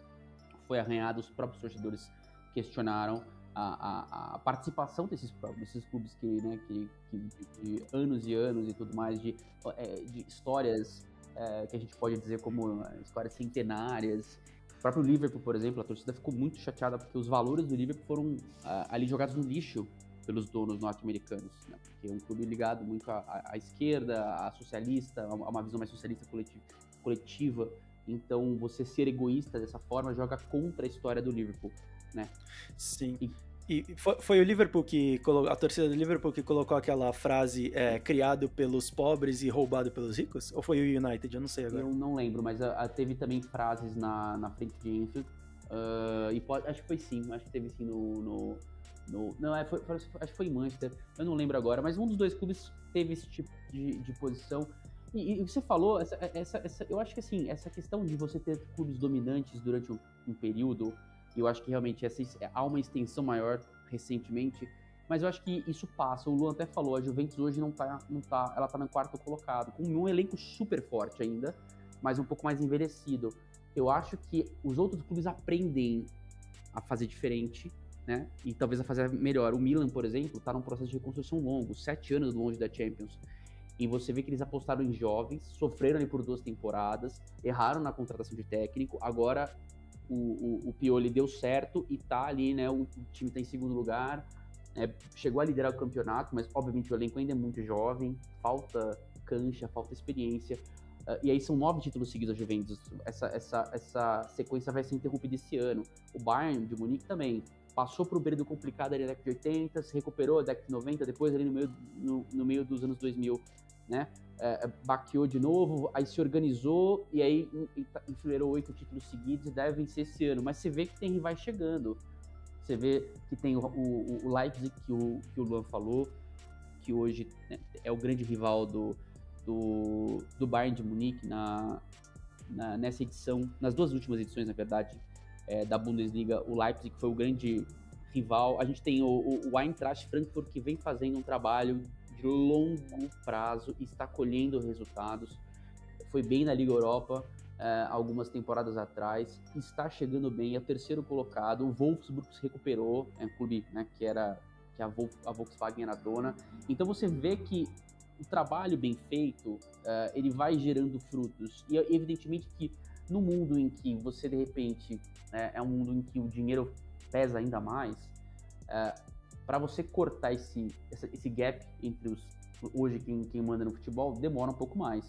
foi arranhada, os próprios torcedores questionaram a, a, a, participação desses, desses clubes que, né, que, que de, anos e anos e tudo mais, de, é, de histórias é, que a gente pode dizer como é, histórias centenárias. O próprio Liverpool, por exemplo, a torcida ficou muito chateada porque os valores do Liverpool foram ali jogados no lixo pelos donos norte-americanos, né? porque é um clube ligado muito à, à esquerda, à socialista, a uma visão mais socialista coletiva, coletiva. Então, você ser egoísta dessa forma joga contra a história do Liverpool, né? Sim. E, e foi, foi, o Liverpool que a torcida do Liverpool que colocou aquela frase é, criado pelos pobres e roubado pelos ricos? Ou foi o United? Eu não sei agora. Eu não lembro, mas a, a, teve também frases na, na frente de Enfield. Uh, e pode, acho que foi sim, acho que teve sim no. no, no não, é, foi, acho que foi em Manchester, eu não lembro agora, mas um dos dois clubes teve esse tipo de, de posição. E, e você falou, essa, essa, essa, eu acho que assim, essa questão de você ter clubes dominantes durante um, um período eu acho que realmente essa, há uma extensão maior recentemente, mas eu acho que isso passa. O Luan até falou, a Juventus hoje não tá, não tá, ela tá no quarto colocado, com um elenco super forte ainda, mas um pouco mais envelhecido. Eu acho que os outros clubes aprendem a fazer diferente, né? E talvez a fazer melhor. O Milan, por exemplo, tá num processo de reconstrução longo, sete anos longe da Champions. E você vê que eles apostaram em jovens, sofreram ali por duas temporadas, erraram na contratação de técnico, agora o, o, o Pioli deu certo e tá ali, né? O, o time tá em segundo lugar, é, chegou a liderar o campeonato, mas obviamente o elenco ainda é muito jovem, falta cancha, falta experiência. Uh, e aí são nove títulos seguidos a Juventus. Essa, essa, essa sequência vai ser interrompida esse ano. O Bayern de Munique também passou por um período complicado ali na década de 80, se recuperou na década de 90, depois ali no meio, no, no meio dos anos 2000 né? É, é, baqueou de novo, aí se organizou e aí tá, enfileirou oito títulos seguidos e deve vencer esse ano. Mas você vê que tem rivais chegando. Você vê que tem o, o, o Leipzig, que o, que o Luan falou, que hoje né, é o grande rival do, do, do Bayern de Munique na, na, nessa edição, nas duas últimas edições, na verdade, é, da Bundesliga. O Leipzig foi o grande rival. A gente tem o, o, o Eintracht Frankfurt, que vem fazendo um trabalho de longo prazo e está colhendo resultados. Foi bem na Liga Europa é, algumas temporadas atrás, está chegando bem, é terceiro colocado. O Wolfsburg se recuperou, é um clube né, que era que a, a Volkswagen era dona. Então você vê que o trabalho bem feito uh, ele vai gerando frutos e evidentemente que no mundo em que você de repente né, é um mundo em que o dinheiro pesa ainda mais uh, para você cortar esse, esse gap entre os hoje quem, quem manda no futebol demora um pouco mais.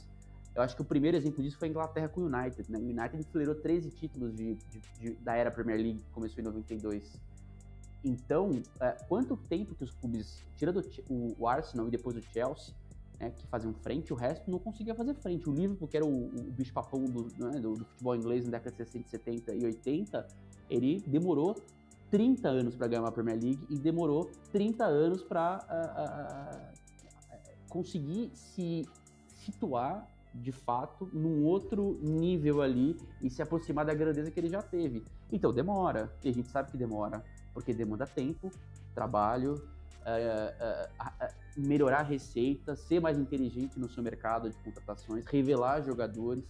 Eu acho que o primeiro exemplo disso foi a Inglaterra com o United. Né? O United acelerou 13 títulos de, de, de, da era Premier League, que começou em 92. Então, é, quanto tempo que os clubes, tirando o, o Arsenal e depois o Chelsea, né, que faziam frente, o resto não conseguia fazer frente. O Liverpool, que era o, o bicho-papão do, né, do, do, futebol inglês na década de 60, 70 e 80, ele demorou 30 anos para ganhar uma Premier League e demorou 30 anos para uh, uh, conseguir se situar de fato num outro nível ali e se aproximar da grandeza que ele já teve. Então demora, e a gente sabe que demora, porque demanda tempo, trabalho, melhorar a receita, ser mais inteligente no seu mercado de contratações, revelar jogadores.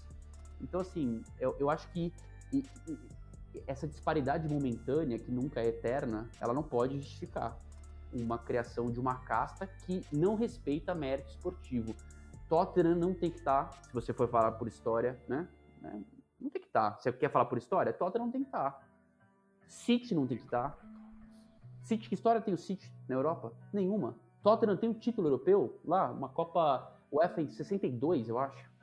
Então, assim, eu, eu acho que e, e, essa disparidade momentânea, que nunca é eterna, ela não pode justificar uma criação de uma casta que não respeita mérito esportivo. Tottenham não tem que estar, tá, se você for falar por história, né? né não tem que estar. Tá. Você quer falar por história? Tottenham não tem que estar. Tá. City não tem que estar. City, que história tem o City na Europa? Nenhuma. Tottenham tem um título europeu lá, uma Copa UEFA em 62, eu acho.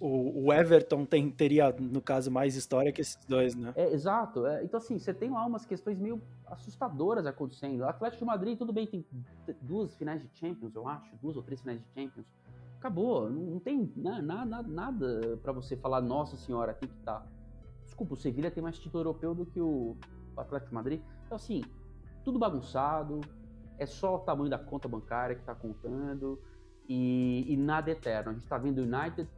O, o Everton tem, teria, no caso, mais história que esses dois, né? É, exato. É, então, assim, você tem lá umas questões meio assustadoras acontecendo. O Atlético de Madrid, tudo bem, tem duas finais de Champions, eu acho, duas ou três finais de Champions. Acabou, não, não tem né, nada, nada para você falar, nossa senhora, tem que estar. Tá. Desculpa, o Sevilha tem mais título europeu do que o Atlético de Madrid. Então, assim, tudo bagunçado, é só o tamanho da conta bancária que está contando e, e, nada eterno. A gente está vendo o United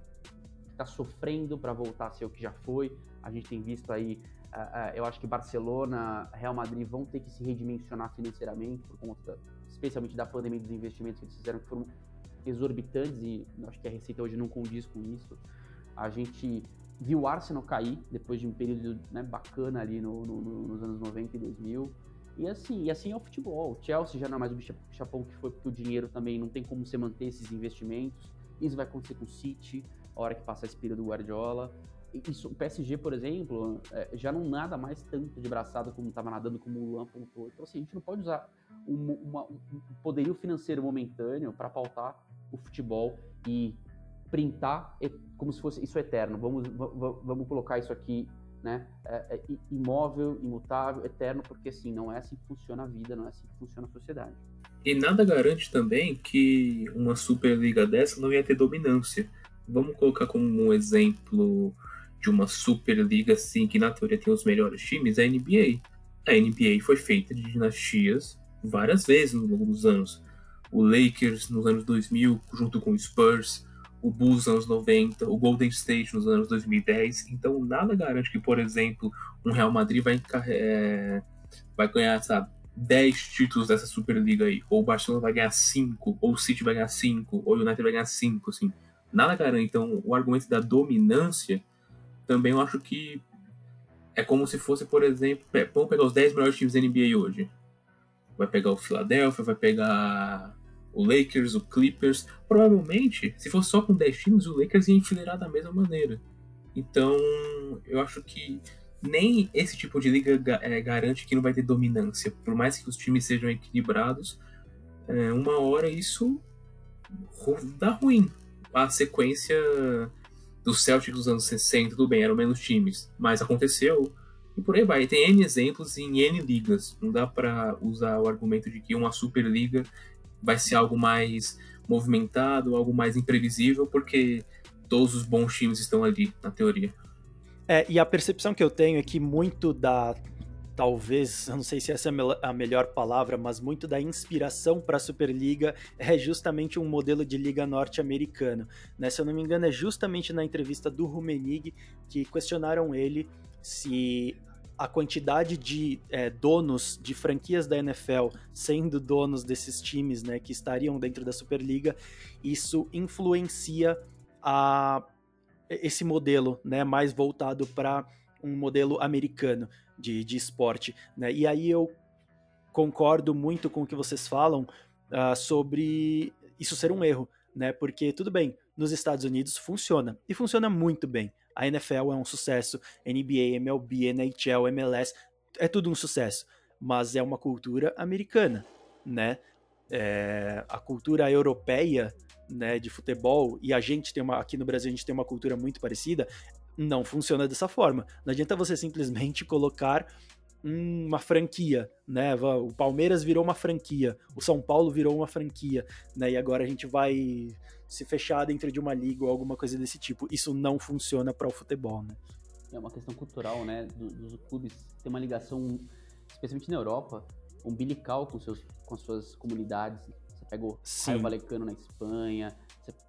está sofrendo para voltar a ser o que já foi. A gente tem visto aí, uh, uh, eu acho que Barcelona, Real Madrid vão ter que se redimensionar financeiramente por conta, especialmente da pandemia dos investimentos que eles fizeram, que foram exorbitantes e acho que a receita hoje não condiz com isso. A gente viu o Arsenal cair depois de um período né, bacana ali no, no, nos anos 90 e 2000. E assim, e assim é o futebol. O Chelsea já não é mais o bicho-chapão que foi, porque o dinheiro também não tem como você manter esses investimentos. Isso vai acontecer com o City, a hora que passar esse período do Guardiola. Isso, o PSG, por exemplo, é, já não nada mais tanto de braçada como estava nadando como o Luan pontuou. Então, assim, a gente não pode usar um, uma, um poderio financeiro momentâneo para pautar o futebol e printar como se fosse isso eterno. Vamos, vamos colocar isso aqui, né? É, é imóvel, imutável, eterno, porque assim não é assim que funciona a vida, não é assim que funciona a sociedade. E nada garante também que uma Superliga dessa não ia ter dominância. Vamos colocar como um exemplo de uma Superliga assim, que na teoria tem os melhores times, a NBA. A NBA foi feita de dinastias várias vezes ao longo dos anos. O Lakers nos anos 2000, junto com o Spurs, o Bulls nos anos 90, o Golden State nos anos 2010. Então, nada garante que, por exemplo, um Real Madrid vai, é, vai ganhar, sabe, 10 títulos dessa Superliga aí. Ou o Barcelona vai ganhar 5, ou o City vai ganhar 5, ou o United vai ganhar 5, assim. Nada garante. Então, o argumento da dominância também eu acho que é como se fosse, por exemplo, vamos pegar os 10 melhores times da NBA hoje. Vai pegar o Philadelphia, vai pegar o Lakers, o Clippers. Provavelmente, se fosse só com 10 times, o Lakers ia enfileirar da mesma maneira. Então, eu acho que nem esse tipo de liga é, garante que não vai ter dominância. Por mais que os times sejam equilibrados, é, uma hora isso dá ruim. A sequência do Celtics dos anos 60, tudo bem, eram menos times, mas aconteceu e por aí vai. Tem N exemplos em N ligas. Não dá para usar o argumento de que uma Superliga vai ser algo mais movimentado, algo mais imprevisível, porque todos os bons times estão ali, na teoria. É, e a percepção que eu tenho é que muito da talvez, eu não sei se essa é a melhor palavra, mas muito da inspiração para a Superliga é justamente um modelo de liga norte-americano. Né? Se eu não me engano, é justamente na entrevista do Rumenig que questionaram ele se a quantidade de é, donos de franquias da NFL sendo donos desses times né, que estariam dentro da Superliga, isso influencia a, esse modelo né, mais voltado para um modelo americano de, de esporte. Né? E aí eu concordo muito com o que vocês falam uh, sobre isso ser um erro, né? Porque tudo bem, nos Estados Unidos funciona e funciona muito bem. A NFL é um sucesso, NBA, MLB, NHL, MLS, é tudo um sucesso, mas é uma cultura americana, né? É, a cultura europeia, né, de futebol e a gente tem uma aqui no Brasil a gente tem uma cultura muito parecida, não funciona dessa forma. Não adianta você simplesmente colocar uma franquia, né? O Palmeiras virou uma franquia, o São Paulo virou uma franquia, né? E agora a gente vai se fechar dentro de uma liga ou alguma coisa desse tipo. Isso não funciona para o futebol, né? É uma questão cultural, né? Dos, dos clubes tem uma ligação, especialmente na Europa, umbilical com seus com as suas comunidades. Você pega o Raio Valecano na Espanha,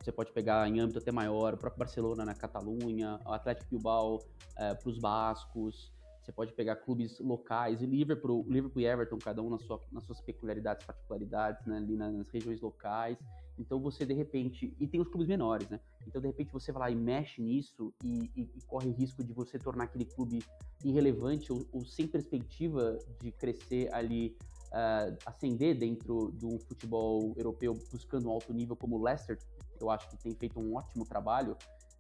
você pode pegar em âmbito até maior, o próprio Barcelona na Catalunha, o Atlético Bilbao é, para os bascos. Você pode pegar clubes locais, e Liverpool, Liverpool e Everton, cada um na sua, nas suas peculiaridades, particularidades, né, ali nas regiões locais. Então você de repente. E tem os clubes menores, né? Então de repente você vai lá e mexe nisso e, e, e corre risco de você tornar aquele clube irrelevante ou, ou sem perspectiva de crescer ali uh, ascender dentro do futebol europeu buscando um alto nível como o Leicester, eu acho que tem feito um ótimo trabalho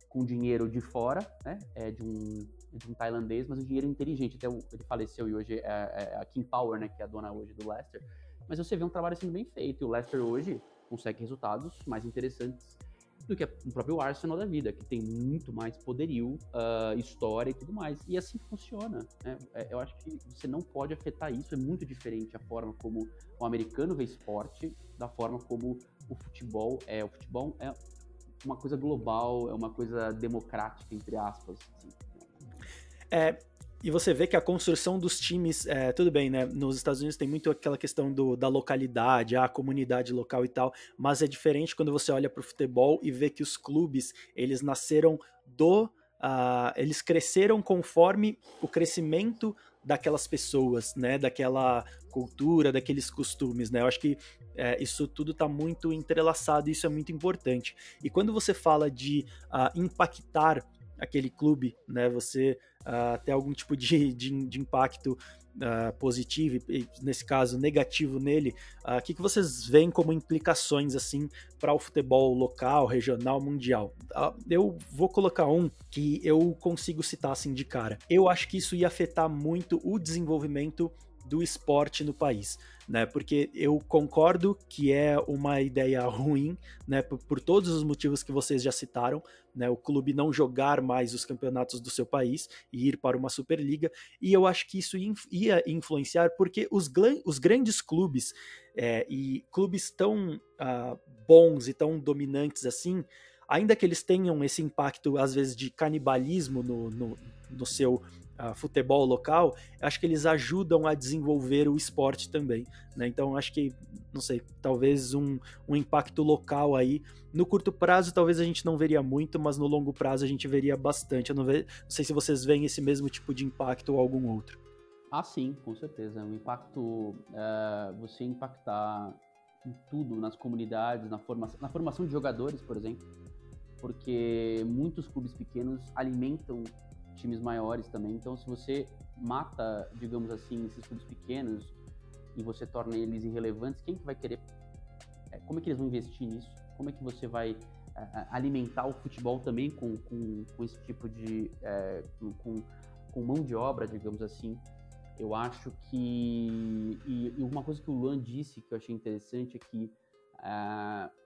com dinheiro de fora, né? É de um, de um tailandês, mas um dinheiro inteligente. Até ele faleceu e hoje é, é a King Power, né? Que é a dona hoje do Leicester. Mas você vê um trabalho sendo bem feito. E o Leicester hoje consegue resultados mais interessantes do que o próprio Arsenal da vida, que tem muito mais poderio, uh, história e tudo mais. E assim funciona. Né? É, eu acho que você não pode afetar isso. É muito diferente a forma como o americano vê esporte da forma como o futebol é. O futebol é uma coisa global, é uma coisa democrática, entre aspas. Assim. É, e você vê que a construção dos times, é, tudo bem, né? Nos Estados Unidos tem muito aquela questão do, da localidade, a comunidade local e tal, mas é diferente quando você olha para o futebol e vê que os clubes eles nasceram do, uh, eles cresceram conforme o crescimento daquelas pessoas, né? Daquela cultura, daqueles costumes, né? Eu acho que é, isso tudo está muito entrelaçado e isso é muito importante. E quando você fala de uh, impactar aquele clube, né? Você uh, ter algum tipo de, de, de impacto uh, positivo e, nesse caso, negativo nele. O uh, que, que vocês veem como implicações, assim, para o futebol local, regional, mundial? eu vou colocar um que eu consigo citar, assim, de cara. Eu acho que isso ia afetar muito o desenvolvimento do esporte no país, né? Porque eu concordo que é uma ideia ruim, né? Por, por, todos os motivos que vocês já citaram, né? O clube não jogar mais os campeonatos do seu país e ir para uma Superliga, e eu acho que isso ia influenciar porque os, os grandes clubes é, e clubes tão uh, bons e tão dominantes assim, ainda que eles tenham esse impacto às vezes de canibalismo no, no, no seu futebol local, acho que eles ajudam a desenvolver o esporte também. Né? Então acho que, não sei, talvez um, um impacto local aí. No curto prazo, talvez a gente não veria muito, mas no longo prazo a gente veria bastante. Eu não, ve... não sei se vocês veem esse mesmo tipo de impacto ou algum outro. Ah, sim, com certeza. O impacto, é, você impactar em tudo, nas comunidades, na na formação de jogadores, por exemplo, porque muitos clubes pequenos alimentam times maiores também. Então, se você mata, digamos assim, esses clubes pequenos e você torna eles irrelevantes, quem que vai querer? É, como é que eles vão investir nisso? Como é que você vai é, alimentar o futebol também com, com, com esse tipo de é, com, com mão de obra, digamos assim? Eu acho que e, e, uma coisa que o Luan disse que eu achei interessante é que uh,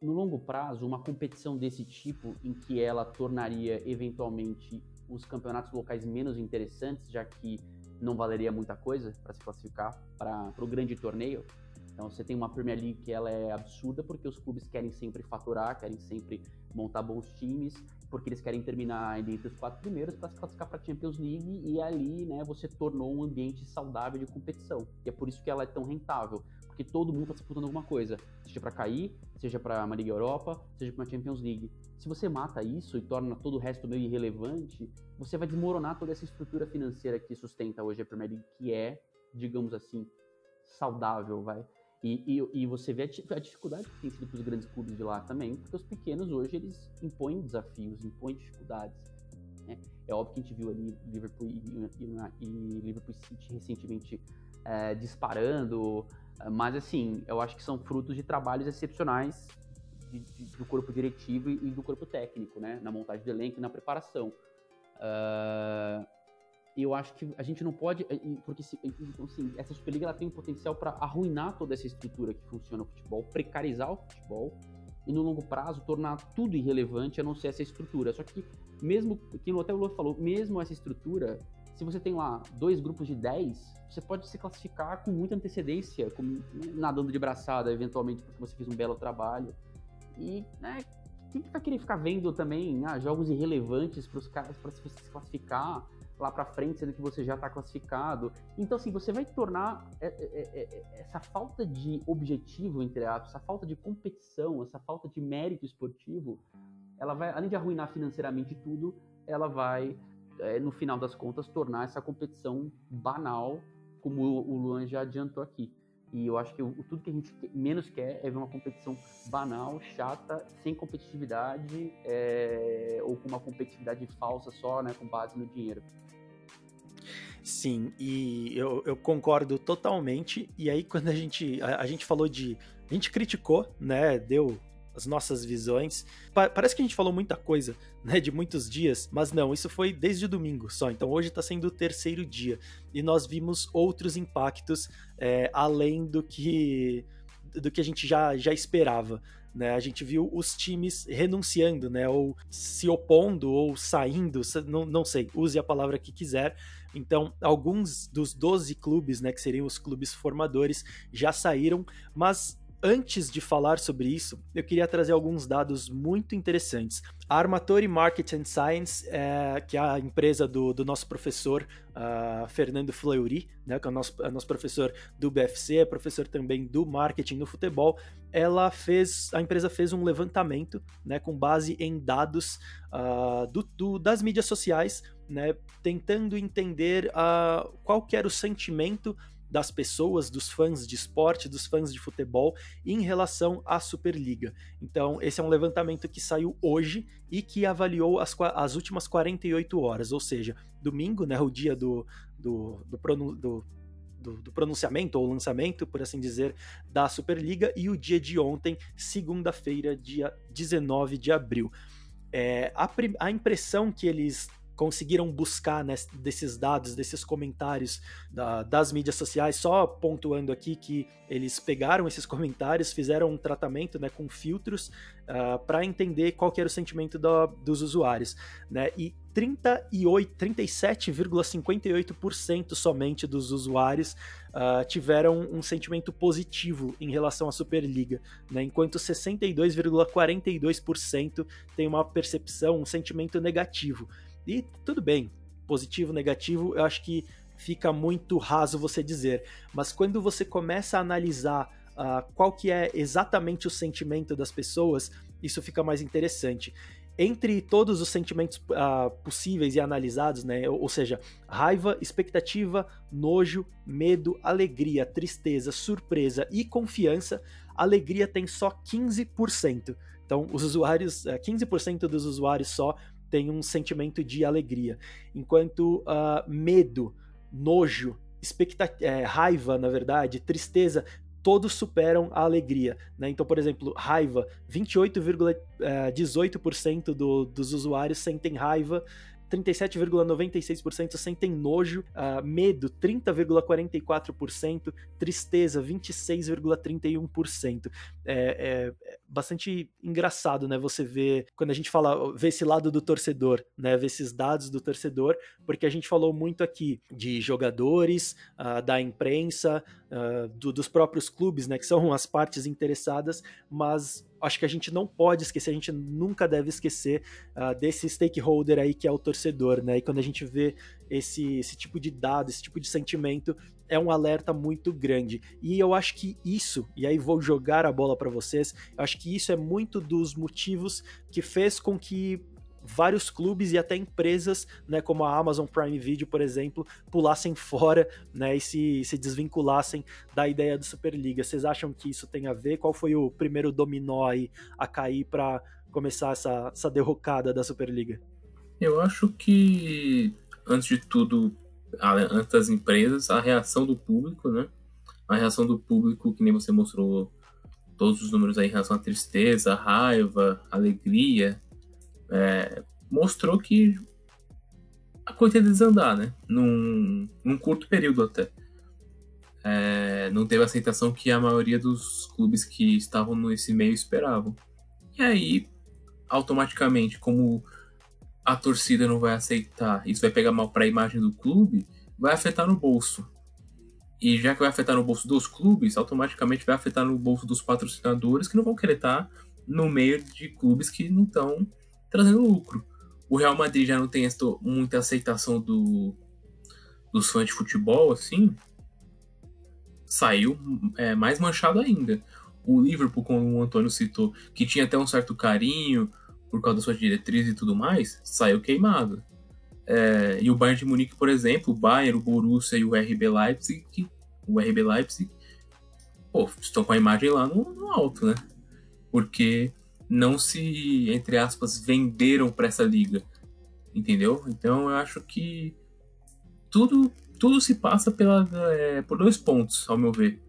no longo prazo, uma competição desse tipo, em que ela tornaria eventualmente os campeonatos locais menos interessantes, já que não valeria muita coisa para se classificar para o grande torneio. Então você tem uma Premier League que ela é absurda porque os clubes querem sempre faturar, querem sempre montar bons times, porque eles querem terminar entre os quatro primeiros para se classificar para a Champions League e ali, né, você tornou um ambiente saudável de competição. E é por isso que ela é tão rentável, porque todo mundo está disputando alguma coisa, seja para cair, seja para uma Liga Europa, seja para uma Champions League. Se você mata isso e torna todo o resto meio irrelevante, você vai desmoronar toda essa estrutura financeira que sustenta hoje a Premier League, que é, digamos assim, saudável, vai. E, e, e, você vê a, dificuldade que tem sido para os grandes clubes de lá também, porque os pequenos hoje eles impõem desafios, impõem dificuldades. Né? É óbvio que a gente viu ali Liverpool e, e Liverpool City recentemente é, disparando, mas assim, eu acho que são frutos de trabalhos excepcionais de, de, do corpo diretivo e do corpo técnico, né? na montagem do elenco e na preparação. Uh, eu acho que a gente não pode, porque então, assim, essa Superliga ela tem um potencial para arruinar toda essa estrutura que funciona no futebol, precarizar o futebol e no longo prazo tornar tudo irrelevante a não ser essa estrutura. Só que mesmo, que até o Lula falou, mesmo essa estrutura, se você tem lá dois grupos de 10, você pode se classificar com muita antecedência, nadando de braçada, eventualmente, porque você fez um belo trabalho. E, né, quem que querer ficar vendo também ah, jogos irrelevantes para os caras para se classificar? lá para frente, sendo que você já está classificado. Então, assim, você vai tornar é, é, é, essa falta de objetivo, entre aspas, essa falta de competição, essa falta de mérito esportivo, ela vai, além de arruinar financeiramente tudo, ela vai, no final das contas, tornar essa competição banal, como o Luan já adiantou aqui. E eu acho que o, tudo que a gente menos quer é ver uma competição banal, chata, sem competitividade, é, ou com uma competitividade falsa só, né, com base no dinheiro. Sim, e eu, eu, concordo totalmente. E aí, quando a gente, a, a, gente falou de. A gente criticou, né? Deu as nossas visões. Pa parece que a gente falou muita coisa, [LAUGHS] né? De muitos dias, mas não, isso foi desde domingo só. Então hoje está sendo o terceiro dia. E nós vimos outros impactos é, além do que do que a gente já, já esperava. Né? A gente viu os times renunciando, né? ou se opondo, ou saindo, não, não sei, use a palavra que quiser. Então, alguns dos 12 clubes, né, que seriam os clubes formadores, já saíram, mas Antes de falar sobre isso, eu queria trazer alguns dados muito interessantes. A Armatori Market and Science, é, que é a empresa do, do nosso professor uh, Fernando Fleury, né, que é o nosso, é nosso professor do BFC, é professor também do marketing no futebol, ela fez, a empresa fez um levantamento né, com base em dados uh, do, do, das mídias sociais, né, tentando entender uh, qual que era o sentimento das pessoas, dos fãs de esporte, dos fãs de futebol em relação à Superliga. Então, esse é um levantamento que saiu hoje e que avaliou as, as últimas 48 horas, ou seja, domingo, né, o dia do, do, do, do do, do, pronunciamento ou lançamento, por assim dizer, da Superliga e o dia de ontem, segunda-feira, dia 19 de abril. É, a, a, impressão que eles conseguiram buscar né, desses dados, desses comentários da, das mídias sociais, só pontuando aqui que eles pegaram esses [LAUGHS] comentários, fizeram um tratamento né, com filtros uh, ah, para entender qual era o sentimento do, dos usuários. Né, e 37,58% somente dos usuários uh, tiveram um sentimento positivo em relação à Superliga, né, enquanto 62,42% tem uma percepção, um sentimento negativo. E tudo bem, positivo, negativo, eu acho que fica muito raso você dizer, mas quando você começa a analisar uh, qual que é exatamente o sentimento das pessoas, isso fica mais interessante entre todos os sentimentos uh, possíveis e analisados, né, ou, ou, seja, raiva, expectativa, nojo, medo, alegria, tristeza, surpresa e confiança, alegria tem só 15%. Então, os usuários, uh, 15% dos usuários só tem um sentimento de alegria, enquanto uh, medo, nojo, é, raiva, na verdade, tristeza todos superam a alegria. Né? Então, por exemplo, raiva, 28,18% eh, do, dos usuários sentem raiva 37,96% sentem nojo, uh, medo 30,44%, tristeza 26,31%. É, é, é, bastante engraçado, né? Você vê quando a gente fala, vê esse lado do torcedor, né? Ver esses dados do torcedor, porque a gente falou muito aqui de jogadores, uh, da imprensa, uh, do, dos próprios clubes, né? Que são as partes interessadas, mas acho que a gente não pode esquecer, a gente nunca deve esquecer uh, desse stakeholder aí que é o torcedor, né? E quando a gente vê esse, esse tipo de dado, esse tipo de sentimento, é um alerta muito grande. E eu acho que isso, e aí vou jogar a bola para vocês, eu acho que isso é muito dos motivos que fez com que vários clubes e até empresas, né, como a Amazon Prime Video, por exemplo, pulassem fora, né, e se, se desvinculassem da ideia do Superliga. Vocês acham que isso tem a ver? Qual foi o primeiro dominó aí a cair para começar essa, essa derrocada da Superliga? Eu acho que, antes de tudo, antes das empresas, a reação do público, né? A reação do público, que nem você mostrou todos os números aí em relação à tristeza, raiva, alegria, é, mostrou que a coisa ia desandar, né? Num, num curto período até. É, não teve a aceitação que a maioria dos clubes que estavam nesse meio esperavam. E aí, automaticamente, como a torcida não vai aceitar, isso vai pegar mal para a imagem do clube, vai afetar no bolso. E já que vai afetar no bolso dos clubes, automaticamente vai afetar no bolso dos patrocinadores que não vão querer estar no meio de clubes que não estão trazendo lucro. O Real Madrid já não tem muita aceitação do, dos fãs de futebol, assim, saiu é, mais manchado ainda. O Liverpool, como o Antônio citou, que tinha até um certo carinho por causa da sua diretriz e tudo mais, saiu queimado. É, e o Bayern de Munique, por exemplo, o Bayern, o Borussia e o RB Leipzig, o RB Leipzig, pô, estão com a imagem lá no, no alto, né? Porque não se, entre aspas, venderam para essa liga. Entendeu? Então eu acho que tudo, tudo se passa pela, é, por dois pontos, ao meu ver.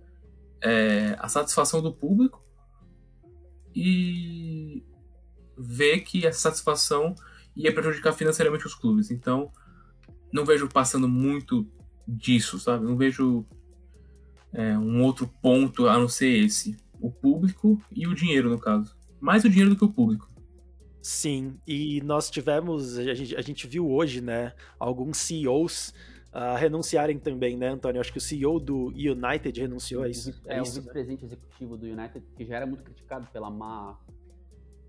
É, a satisfação do público e ver que essa satisfação ia prejudicar financeiramente os clubes. Então, não vejo passando muito disso, sabe? Não vejo é, um outro ponto a não ser esse. O público e o dinheiro, no caso mais o dinheiro do que o público. Sim, e nós tivemos, a gente, a gente viu hoje, né, alguns CEOs uh, renunciarem também, né, Antônio? Acho que o CEO do United renunciou a isso. É, é o vice-presidente executivo do United, que já era muito criticado pela má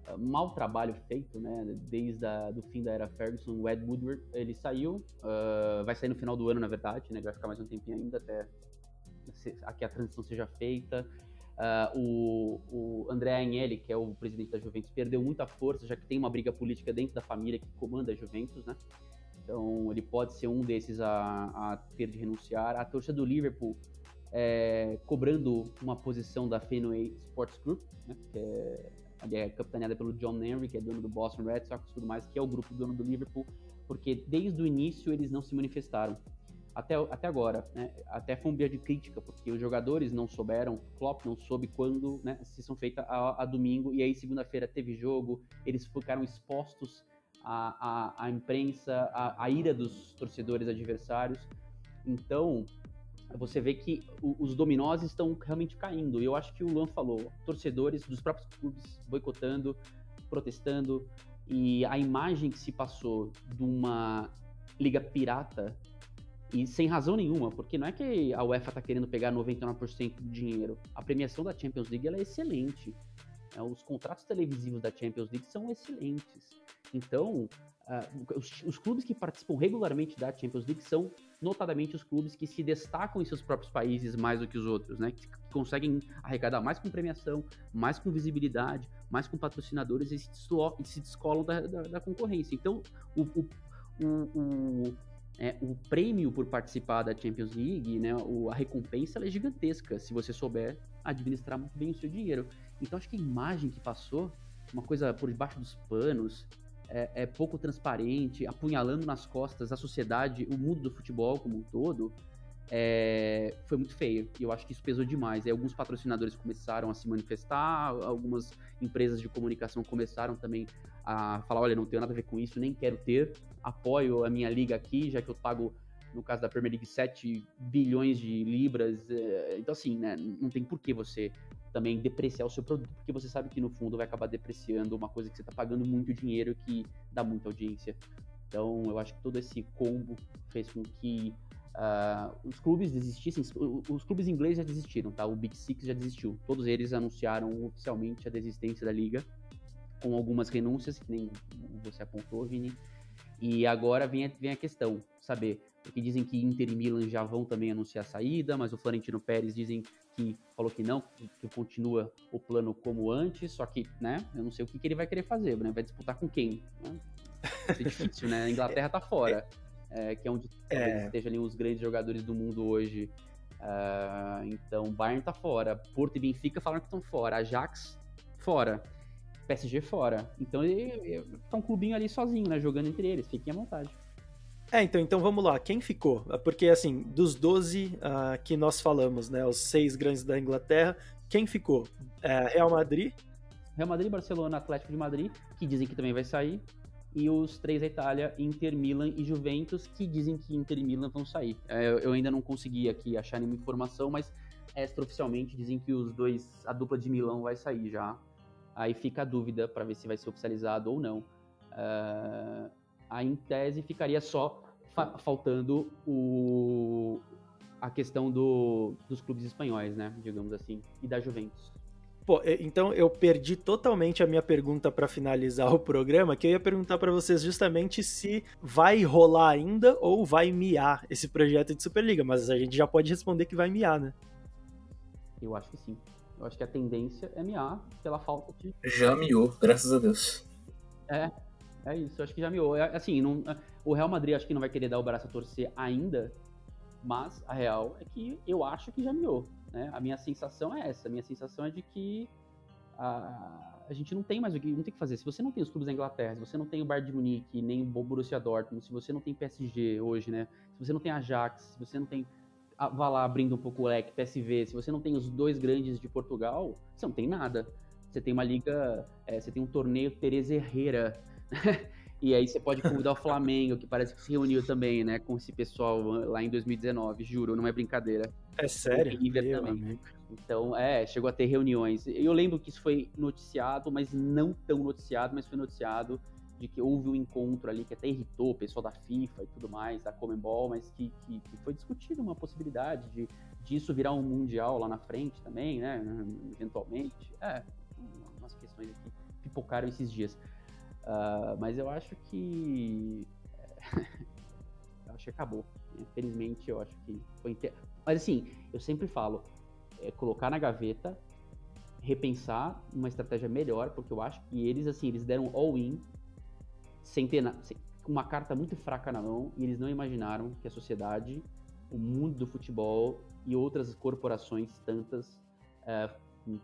ah, mau trabalho feito, né, desde a, do fim da era Ferguson, o Ed Woodward, ele saiu, uh, vai sair no final do ano, na verdade, né, vai ficar mais um tempinho ainda até que a transição seja feita. Uh, o, o André Agnelli, que é o presidente da Juventus, perdeu muita força, já que tem uma briga política dentro da família que comanda a Juventus, né? Então ele pode ser um desses a, a ter de renunciar. A torcida do Liverpool é, cobrando uma posição da Fenway Sports Group, né? que é, é capitaneada pelo John Henry, que é dono do Boston Red Sox e tudo mais, que é o grupo dono do Liverpool, porque desde o início eles não se manifestaram até, até agora, né? Até foi um dia de crítica, porque os jogadores não souberam, Klopp não soube quando, né, se são feitas a, a, domingo, e aí segunda-feira teve jogo, eles ficaram expostos a, a, a imprensa, a, a ira dos torcedores adversários. Então, você vê que os dominós estão realmente caindo. E eu acho que o Luan falou, torcedores dos próprios clubes boicotando, protestando, e a imagem que se passou de uma liga pirata e sem razão nenhuma, porque não é que a UEFA está querendo pegar 99% do dinheiro. A premiação da Champions League é excelente. É, os contratos televisivos da Champions League são excelentes. Então, uh, os, os, clubes que participam regularmente da Champions League são notadamente os clubes que se destacam em seus próprios países mais do que os outros, né? Que, conseguem arrecadar mais com premiação, mais com visibilidade, mais com patrocinadores e se, descolam da, da, da, concorrência. Então, o, o, o, é, o prêmio por participar da Champions League, né, o, a recompensa é gigantesca se você souber administrar muito bem o seu dinheiro. Então acho que a imagem que passou, uma coisa por debaixo dos panos, é, é, pouco transparente, apunhalando nas costas a sociedade, o mundo do futebol como um todo, é, foi muito feio. E eu acho que isso pesou demais. Aí alguns patrocinadores começaram a se manifestar, algumas empresas de comunicação começaram também a falar: olha, não tenho nada a ver com isso, nem quero ter, apoio a minha liga aqui, já que eu pago no caso da Premier League, 7 bilhões de libras. É, então, assim, né, não tem por que você também depreciar o seu produto, porque você sabe que no fundo vai acabar depreciando uma coisa que você está pagando muito dinheiro que dá muita audiência. Então, eu acho que todo esse combo fez com que uh, os clubes desistissem. Os clubes ingleses já desistiram, tá? O Big Six já desistiu. Todos eles anunciaram oficialmente a desistência da liga, com algumas renúncias, que nem você apontou, Vini. E agora vem a, vem a questão, saber, porque dizem que Inter e Milan já vão também anunciar a saída, mas o Florentino Pérez dizem que falou que não, que, que continua o plano como antes, só que, né, eu não sei o que, que ele vai querer fazer, né, vai disputar com quem, né? Vai ser difícil, né, a Inglaterra tá fora, [LAUGHS] é, que é onde é. estejam ali os grandes jogadores do mundo hoje, uh, então Bayern tá fora, Porto e Benfica falaram que estão fora, Ajax fora, PSG fora. Então ele, tá um clubinho ali sozinho, né? Jogando entre eles. Fiquem à vontade. É, então, então vamos lá. Quem ficou? Porque, assim, dos 12 uh, ah, que nós falamos, né? Os seis grandes da Inglaterra, quem ficou? É, Real Madrid? Real Madrid, Barcelona, Atlético de Madrid, que dizem que também vai sair. E os três da Itália, Inter, Milan e Juventus, que dizem que Inter e Milan vão sair. É, eu ainda não consegui aqui achar nenhuma informação, mas extraoficialmente dizem que os dois, a dupla de Milão vai sair já Aí fica a dúvida para ver se vai ser oficializado ou não. Uh, aí, em tese, ficaria só fa faltando o, a questão do, dos clubes espanhóis, né? Digamos assim, e da Juventus. Pô, então eu perdi totalmente a minha pergunta para finalizar o programa, que eu ia perguntar para vocês justamente se vai rolar ainda ou vai miar esse projeto de Superliga, mas a gente já pode responder que vai miar, né? Eu acho que sim. Eu acho que a tendência é miar pela falta de. Já miou, graças a Deus. É, é isso, eu acho que já miou. É, assim, não, o Real Madrid acho que não vai querer dar o braço a torcer ainda, mas a real é que eu acho que já miou. Né? A minha sensação é essa. A minha sensação é de que a, a gente não tem mais o que, não tem que fazer. Se você não tem os clubes da Inglaterra, se você não tem o Bayern de Munique, nem o Borussia Dortmund, se você não tem PSG hoje, né? Se você não tem Ajax, se você não tem vá lá abrindo um pouco o leque, PSV, se você não tem os dois grandes de Portugal, você não tem nada. Você tem uma liga, é, você tem um torneio Teresa Herrera, [LAUGHS] e aí você pode convidar o Flamengo, que parece que se reuniu também, né, com esse pessoal lá em 2019, juro, não é brincadeira. É sério? River também. Amigo. Então, é, chegou a ter reuniões. Eu lembro que isso foi noticiado, mas não tão noticiado, mas foi noticiado de que houve um encontro ali que até irritou o pessoal da FIFA e tudo mais, da Comembol, mas que, que, que foi discutido uma possibilidade de disso virar um mundial lá na frente também, né? Eventualmente. É, umas questões aqui pipocaram esses dias. Uh, mas eu acho que. [LAUGHS] eu acho que acabou. Infelizmente, eu acho que foi. Mas assim, eu sempre falo: é colocar na gaveta, repensar uma estratégia melhor, porque eu acho que eles, assim, eles deram all-in sem ter sem, uma carta muito fraca na mão e eles não imaginaram que a sociedade, o mundo do futebol e outras corporações tantas é,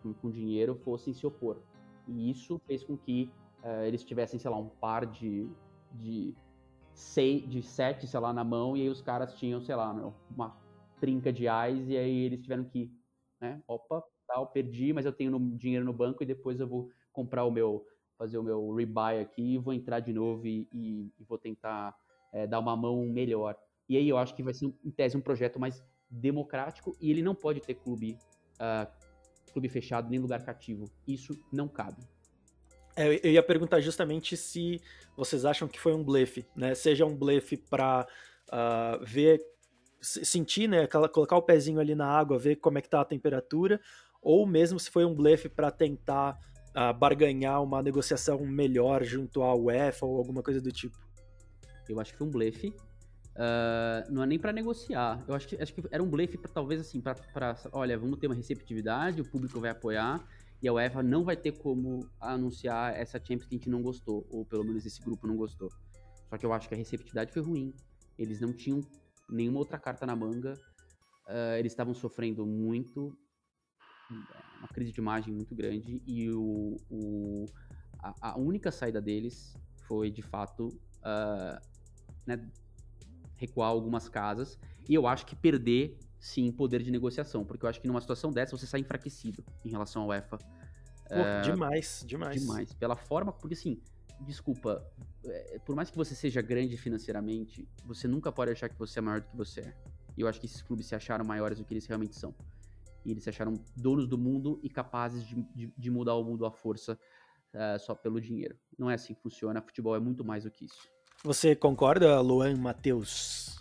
com, com, dinheiro fossem se opor. E isso fez com que é, eles tivessem, sei lá, um par de, de, seis, de sete, sei lá, na mão e aí os caras tinham, sei lá, uma trinca de ais e aí eles tiveram que, né, opa, tal, perdi, mas eu tenho no, dinheiro no banco e depois eu vou comprar o meu fazer o meu rebuy aqui, vou entrar de novo e, e, e vou tentar é, dar uma mão melhor. E aí eu acho que vai ser, em tese, um projeto mais democrático e ele não pode ter clube, uh, clube fechado nem lugar cativo. Isso não cabe. É, eu ia perguntar justamente se vocês acham que foi um blefe, né? Seja um blefe para uh, ah, ver, sentir, né? Colocar o pezinho ali na água, ver como é que tá a temperatura, ou mesmo se foi um blefe para tentar uh, barganhar uma negociação melhor junto à UEFA ou alguma coisa do tipo. Eu acho que foi um blefe. Uh, não é nem para negociar. Eu acho que, acho que era um blefe para talvez assim, para olha, vamos ter uma receptividade, o público vai apoiar e a UEFA não vai ter como anunciar essa Champions que a gente não gostou, ou pelo menos esse grupo não gostou. Só que eu acho que a receptividade foi ruim. Eles não tinham nenhuma outra carta na manga. Uh, eles estavam sofrendo muito, uma crise de imagem muito grande e o, o a, a, única saída deles foi de fato uh, né, recuar algumas casas e eu acho que perder sim poder de negociação, porque eu acho que numa situação dessa você sai enfraquecido em relação ao UEFA. Pô, uh, demais, demais. Demais. Pela forma, porque assim, desculpa, por mais que você seja grande financeiramente, você nunca pode achar que você é maior do que você é. E eu acho que esses clubes se acharam maiores do que eles realmente são. E eles se acharam donos do mundo e capazes de, de, de mudar o mundo à força uh, só pelo dinheiro. Não é assim que funciona. Futebol é muito mais do que isso. Você concorda, Luan Matheus?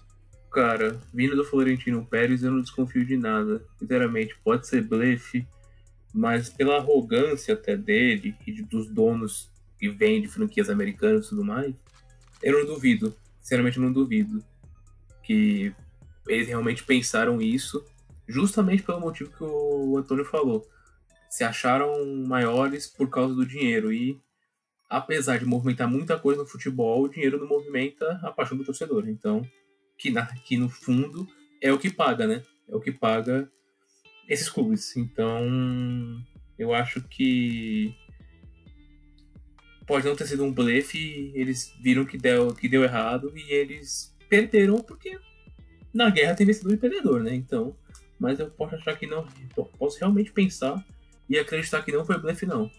Cara, vindo do Florentino Pérez, eu não desconfio de nada. Sinceramente, pode ser blefe, mas pela arrogância até dele e dos donos que vêm de franquias americanas e tudo mais, eu não duvido. Sinceramente, não duvido que eles realmente pensaram isso justamente pelo motivo que o Antônio falou. Se acharam maiores por causa do dinheiro. E apesar de movimentar muita coisa no futebol, o dinheiro não movimenta a paixão do torcedor. Então, que, na, que no fundo é o que paga, né? É o que paga esses clubes. Então, eu acho que pode não ter sido um blefe, eles viram que deu, que deu errado e eles perderam porque na guerra tem vencedor e perdedor, né? Então, mas eu posso achar que não. Posso realmente pensar e acreditar que não foi blefe, não.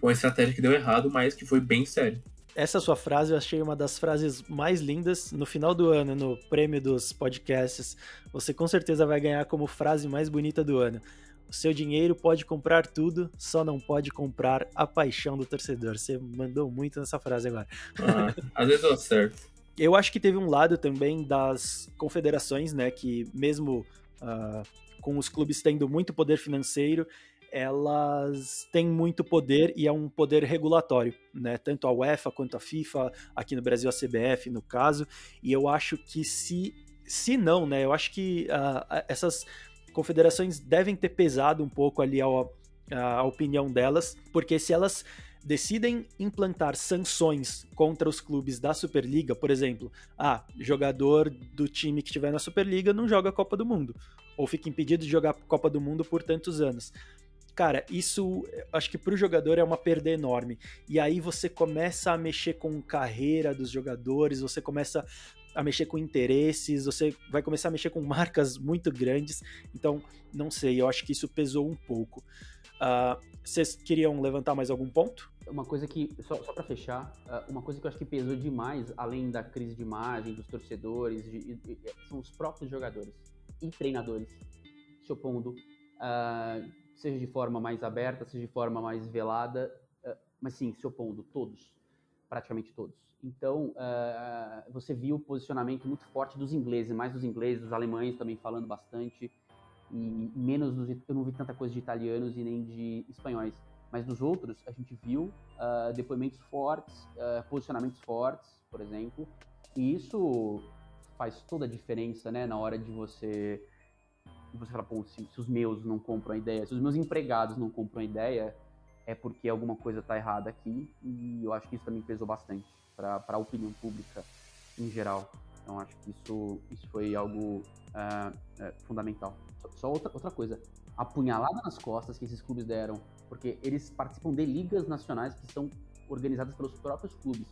Foi uma estratégia que deu errado, mas que foi bem sério. Essa sua frase eu achei uma das frases mais lindas. No final do ano, no prêmio dos podcasts, você com certeza vai ganhar como frase mais bonita do ano. Seu dinheiro pode comprar tudo, só não pode comprar a paixão do torcedor. Você mandou muito nessa frase agora. Ah, às vezes eu acerto. Eu acho que teve um lado também das confederações, né, que mesmo uh, com os clubes tendo muito poder financeiro, elas têm muito poder e é um poder regulatório, né? Tanto a UEFA quanto a FIFA, aqui no Brasil a CBF, no caso. E eu acho que se, se não, né? Eu acho que uh, essas confederações devem ter pesado um pouco ali a, a opinião delas, porque se elas decidem implantar sanções contra os clubes da Superliga, por exemplo, ah, jogador do time que estiver na Superliga não joga a Copa do Mundo, ou fica impedido de jogar a Copa do Mundo por tantos anos. Cara, isso acho que para o jogador é uma perda enorme. E aí você começa a mexer com carreira dos jogadores, você começa a mexer com interesses, você vai começar a mexer com [LAUGHS] marcas muito grandes. Então, não sei, eu acho que isso pesou um pouco. Uh, vocês queriam levantar mais algum ponto? Uma coisa que, só, só para fechar, uh, uma coisa que eu acho que pesou demais, além da crise de imagem, dos torcedores, de, de, são os próprios jogadores e treinadores se opondo, uh, seja de forma mais aberta, seja de forma mais velada, mas sim, se opondo, todos, praticamente todos. Então, você viu o posicionamento muito forte dos ingleses, mais dos ingleses, dos alemães também falando bastante, e menos dos, eu não vi tanta coisa de italianos e nem de espanhóis, mas dos outros a gente viu uh, depoimentos fortes, uh, posicionamentos fortes, por exemplo, e isso faz toda a diferença, né, na hora de você você falar, pô, se, se, os meus não compram a ideia, se os meus empregados não compram a ideia, é porque alguma coisa está errada aqui, e eu acho que isso também pesou bastante para a opinião pública em geral. Então acho que isso, isso foi algo uh, fundamental. Só, só, outra, outra coisa, a punhalada nas costas que esses clubes deram, porque eles participam de ligas nacionais que são organizadas pelos próprios clubes.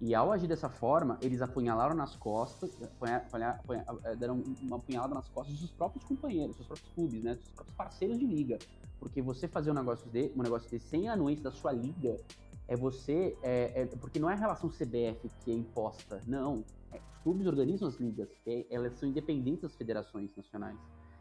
E ao agir dessa forma, eles apunhalaram nas costas, eh, deram uma apunhalada nas costas dos próprios companheiros, dos próprios clubes, né, dos próprios parceiros de liga. Porque você fazer um negócio, de, um negócio desse sem a anuência da sua liga é você. É, é, porque não é a relação CBF que é imposta, não. É, os clubes organizam as ligas, é, elas são independentes das federações nacionais.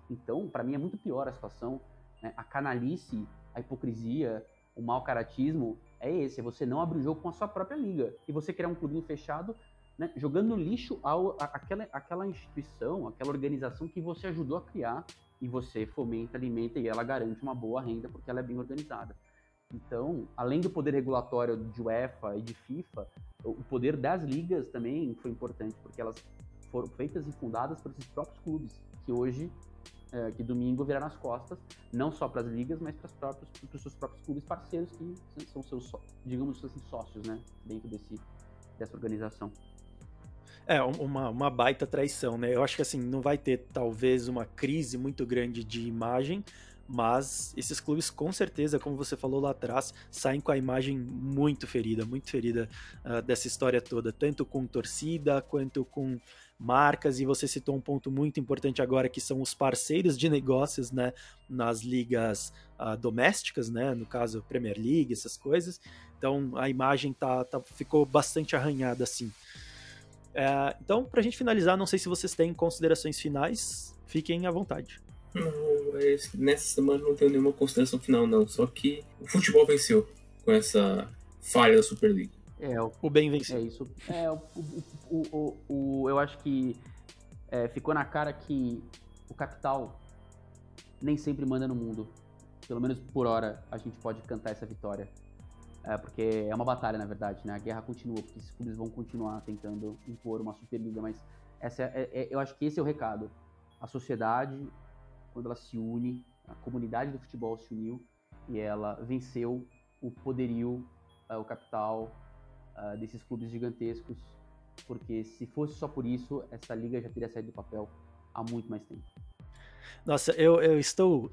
Então, para mim, é muito pior a situação. Né? A canalice, a hipocrisia, o mau caratismo é esse: é você não abrir o jogo com a sua própria liga. E você criar um clubinho fechado, né? jogando lixo ao, a, aquela, aquela instituição, aquela organização que você ajudou a criar e você fomenta, alimenta e ela garante uma boa renda porque ela é bem organizada. Então, além do poder regulatório de UEFA e de FIFA, o poder das ligas também foi importante, porque elas foram feitas e fundadas por esses próprios clubes, que hoje, é, que domingo viraram as costas, não só para as ligas, mas para os próprios, para os seus próprios clubes parceiros, que são seus, digamos assim, sócios, né, dentro desse, dessa organização. É, uma, uma baita traição, né? Eu acho que assim, não vai ter talvez uma crise muito grande de imagem, mas esses clubes com certeza, como você falou lá atrás, saem com a imagem muito ferida, muito ferida uh, dessa história toda, tanto com torcida quanto com marcas, e você citou um ponto muito importante agora, que são os parceiros de negócios, né, nas ligas uh, domésticas, né, no caso Premier League, essas coisas, então a imagem tá, tá ficou bastante arranhada assim. Uh, então, para a gente finalizar, não sei se vocês têm considerações finais, fiquem à vontade. Não, nessa semana não tenho nenhuma consideração final, não. Só que o futebol venceu com essa falha da Superliga. É, o, o bem venceu. É isso. É, o, o, o, o eu acho que é, ficou na cara que o capital nem sempre manda no mundo. Pelo menos por hora a gente pode cantar essa vitória. É, porque é uma batalha, na verdade, né? A guerra continua, porque esses clubes vão continuar tentando impor uma Superliga, mas essa é, é, eu acho que esse é o recado. A sociedade quando ela se une, a comunidade do futebol se uniu e ela venceu o poderio, uh, o capital uh, desses clubes gigantescos, porque se fosse só por isso, essa liga já teria saído do papel há muito mais tempo. Nossa, eu, eu estou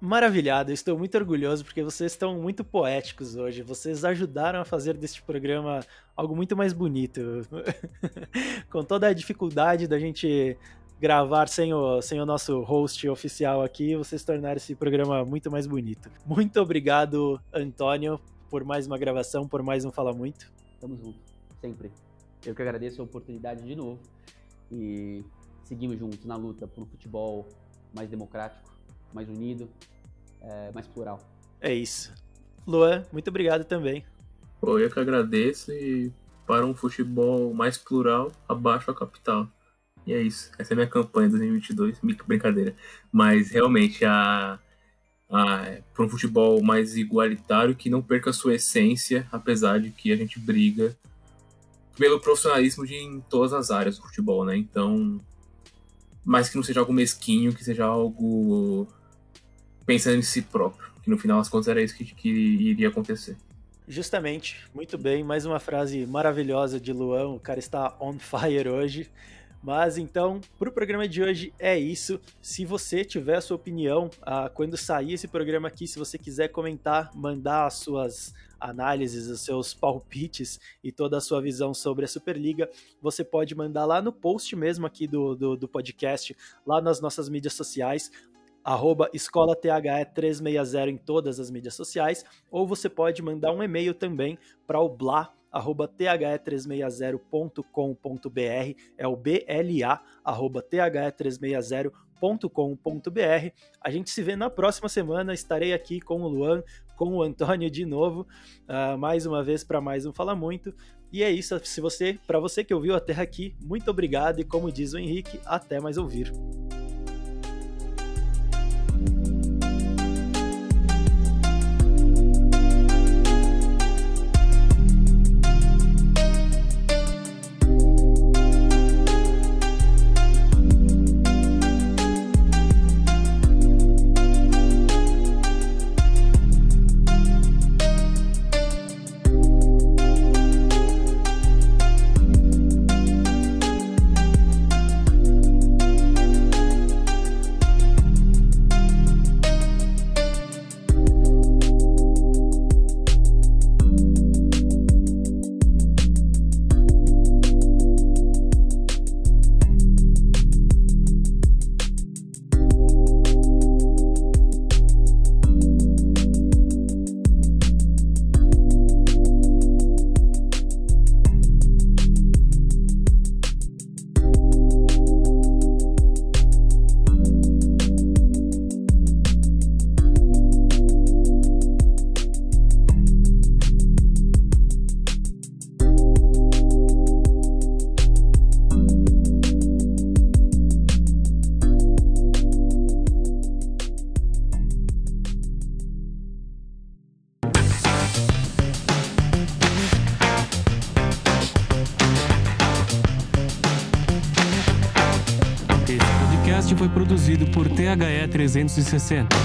maravilhado, eu estou muito orgulhoso porque vocês estão muito poéticos hoje. Vocês ajudaram a fazer deste programa algo muito mais bonito. [LAUGHS] Com toda a dificuldade da gente gravar sem o, sem o nosso host oficial aqui, vocês tornaram esse programa muito mais bonito. Muito obrigado, Antônio, por mais uma gravação, por mais um Fala Muito. Tamo junto, sempre. Eu que agradeço a oportunidade de novo e seguimos juntos na luta por um futebol mais democrático, mais unido, é, mais plural. É isso. Luan, muito obrigado também. Pô, eu que agradeço e para um futebol mais plural, abaixo a capital. E é isso. Essa é a minha campanha 2022. Brincadeira. Mas realmente, a, a, para um futebol mais igualitário, que não perca a sua essência, apesar de que a gente briga pelo profissionalismo de, em todas as áreas do futebol, né? Então, mas que não seja algo mesquinho, que seja algo pensando em si próprio. Que no final das contas era isso que, que iria acontecer. Justamente, muito bem. Mais uma frase maravilhosa de Luan. O cara está on fire hoje. Mas então, para o programa de hoje é isso. Se você tiver a sua opinião, ah, quando sair esse programa aqui, se você quiser comentar, mandar as suas análises, os seus palpites e toda a sua visão sobre a Superliga, você pode mandar lá no post mesmo aqui do, do, do podcast, lá nas nossas mídias sociais arroba escola THE360 em todas as mídias sociais, ou você pode mandar um e-mail também para o blá arroba the360.com.br, é o BLA, arroba the360.com.br. A gente se vê na próxima semana, estarei aqui com o Luan, com o Antônio de novo, uh, mais uma vez para mais um Fala Muito. E é isso, se você, para você que ouviu até aqui, muito obrigado e como diz o Henrique, até mais ouvir. 360.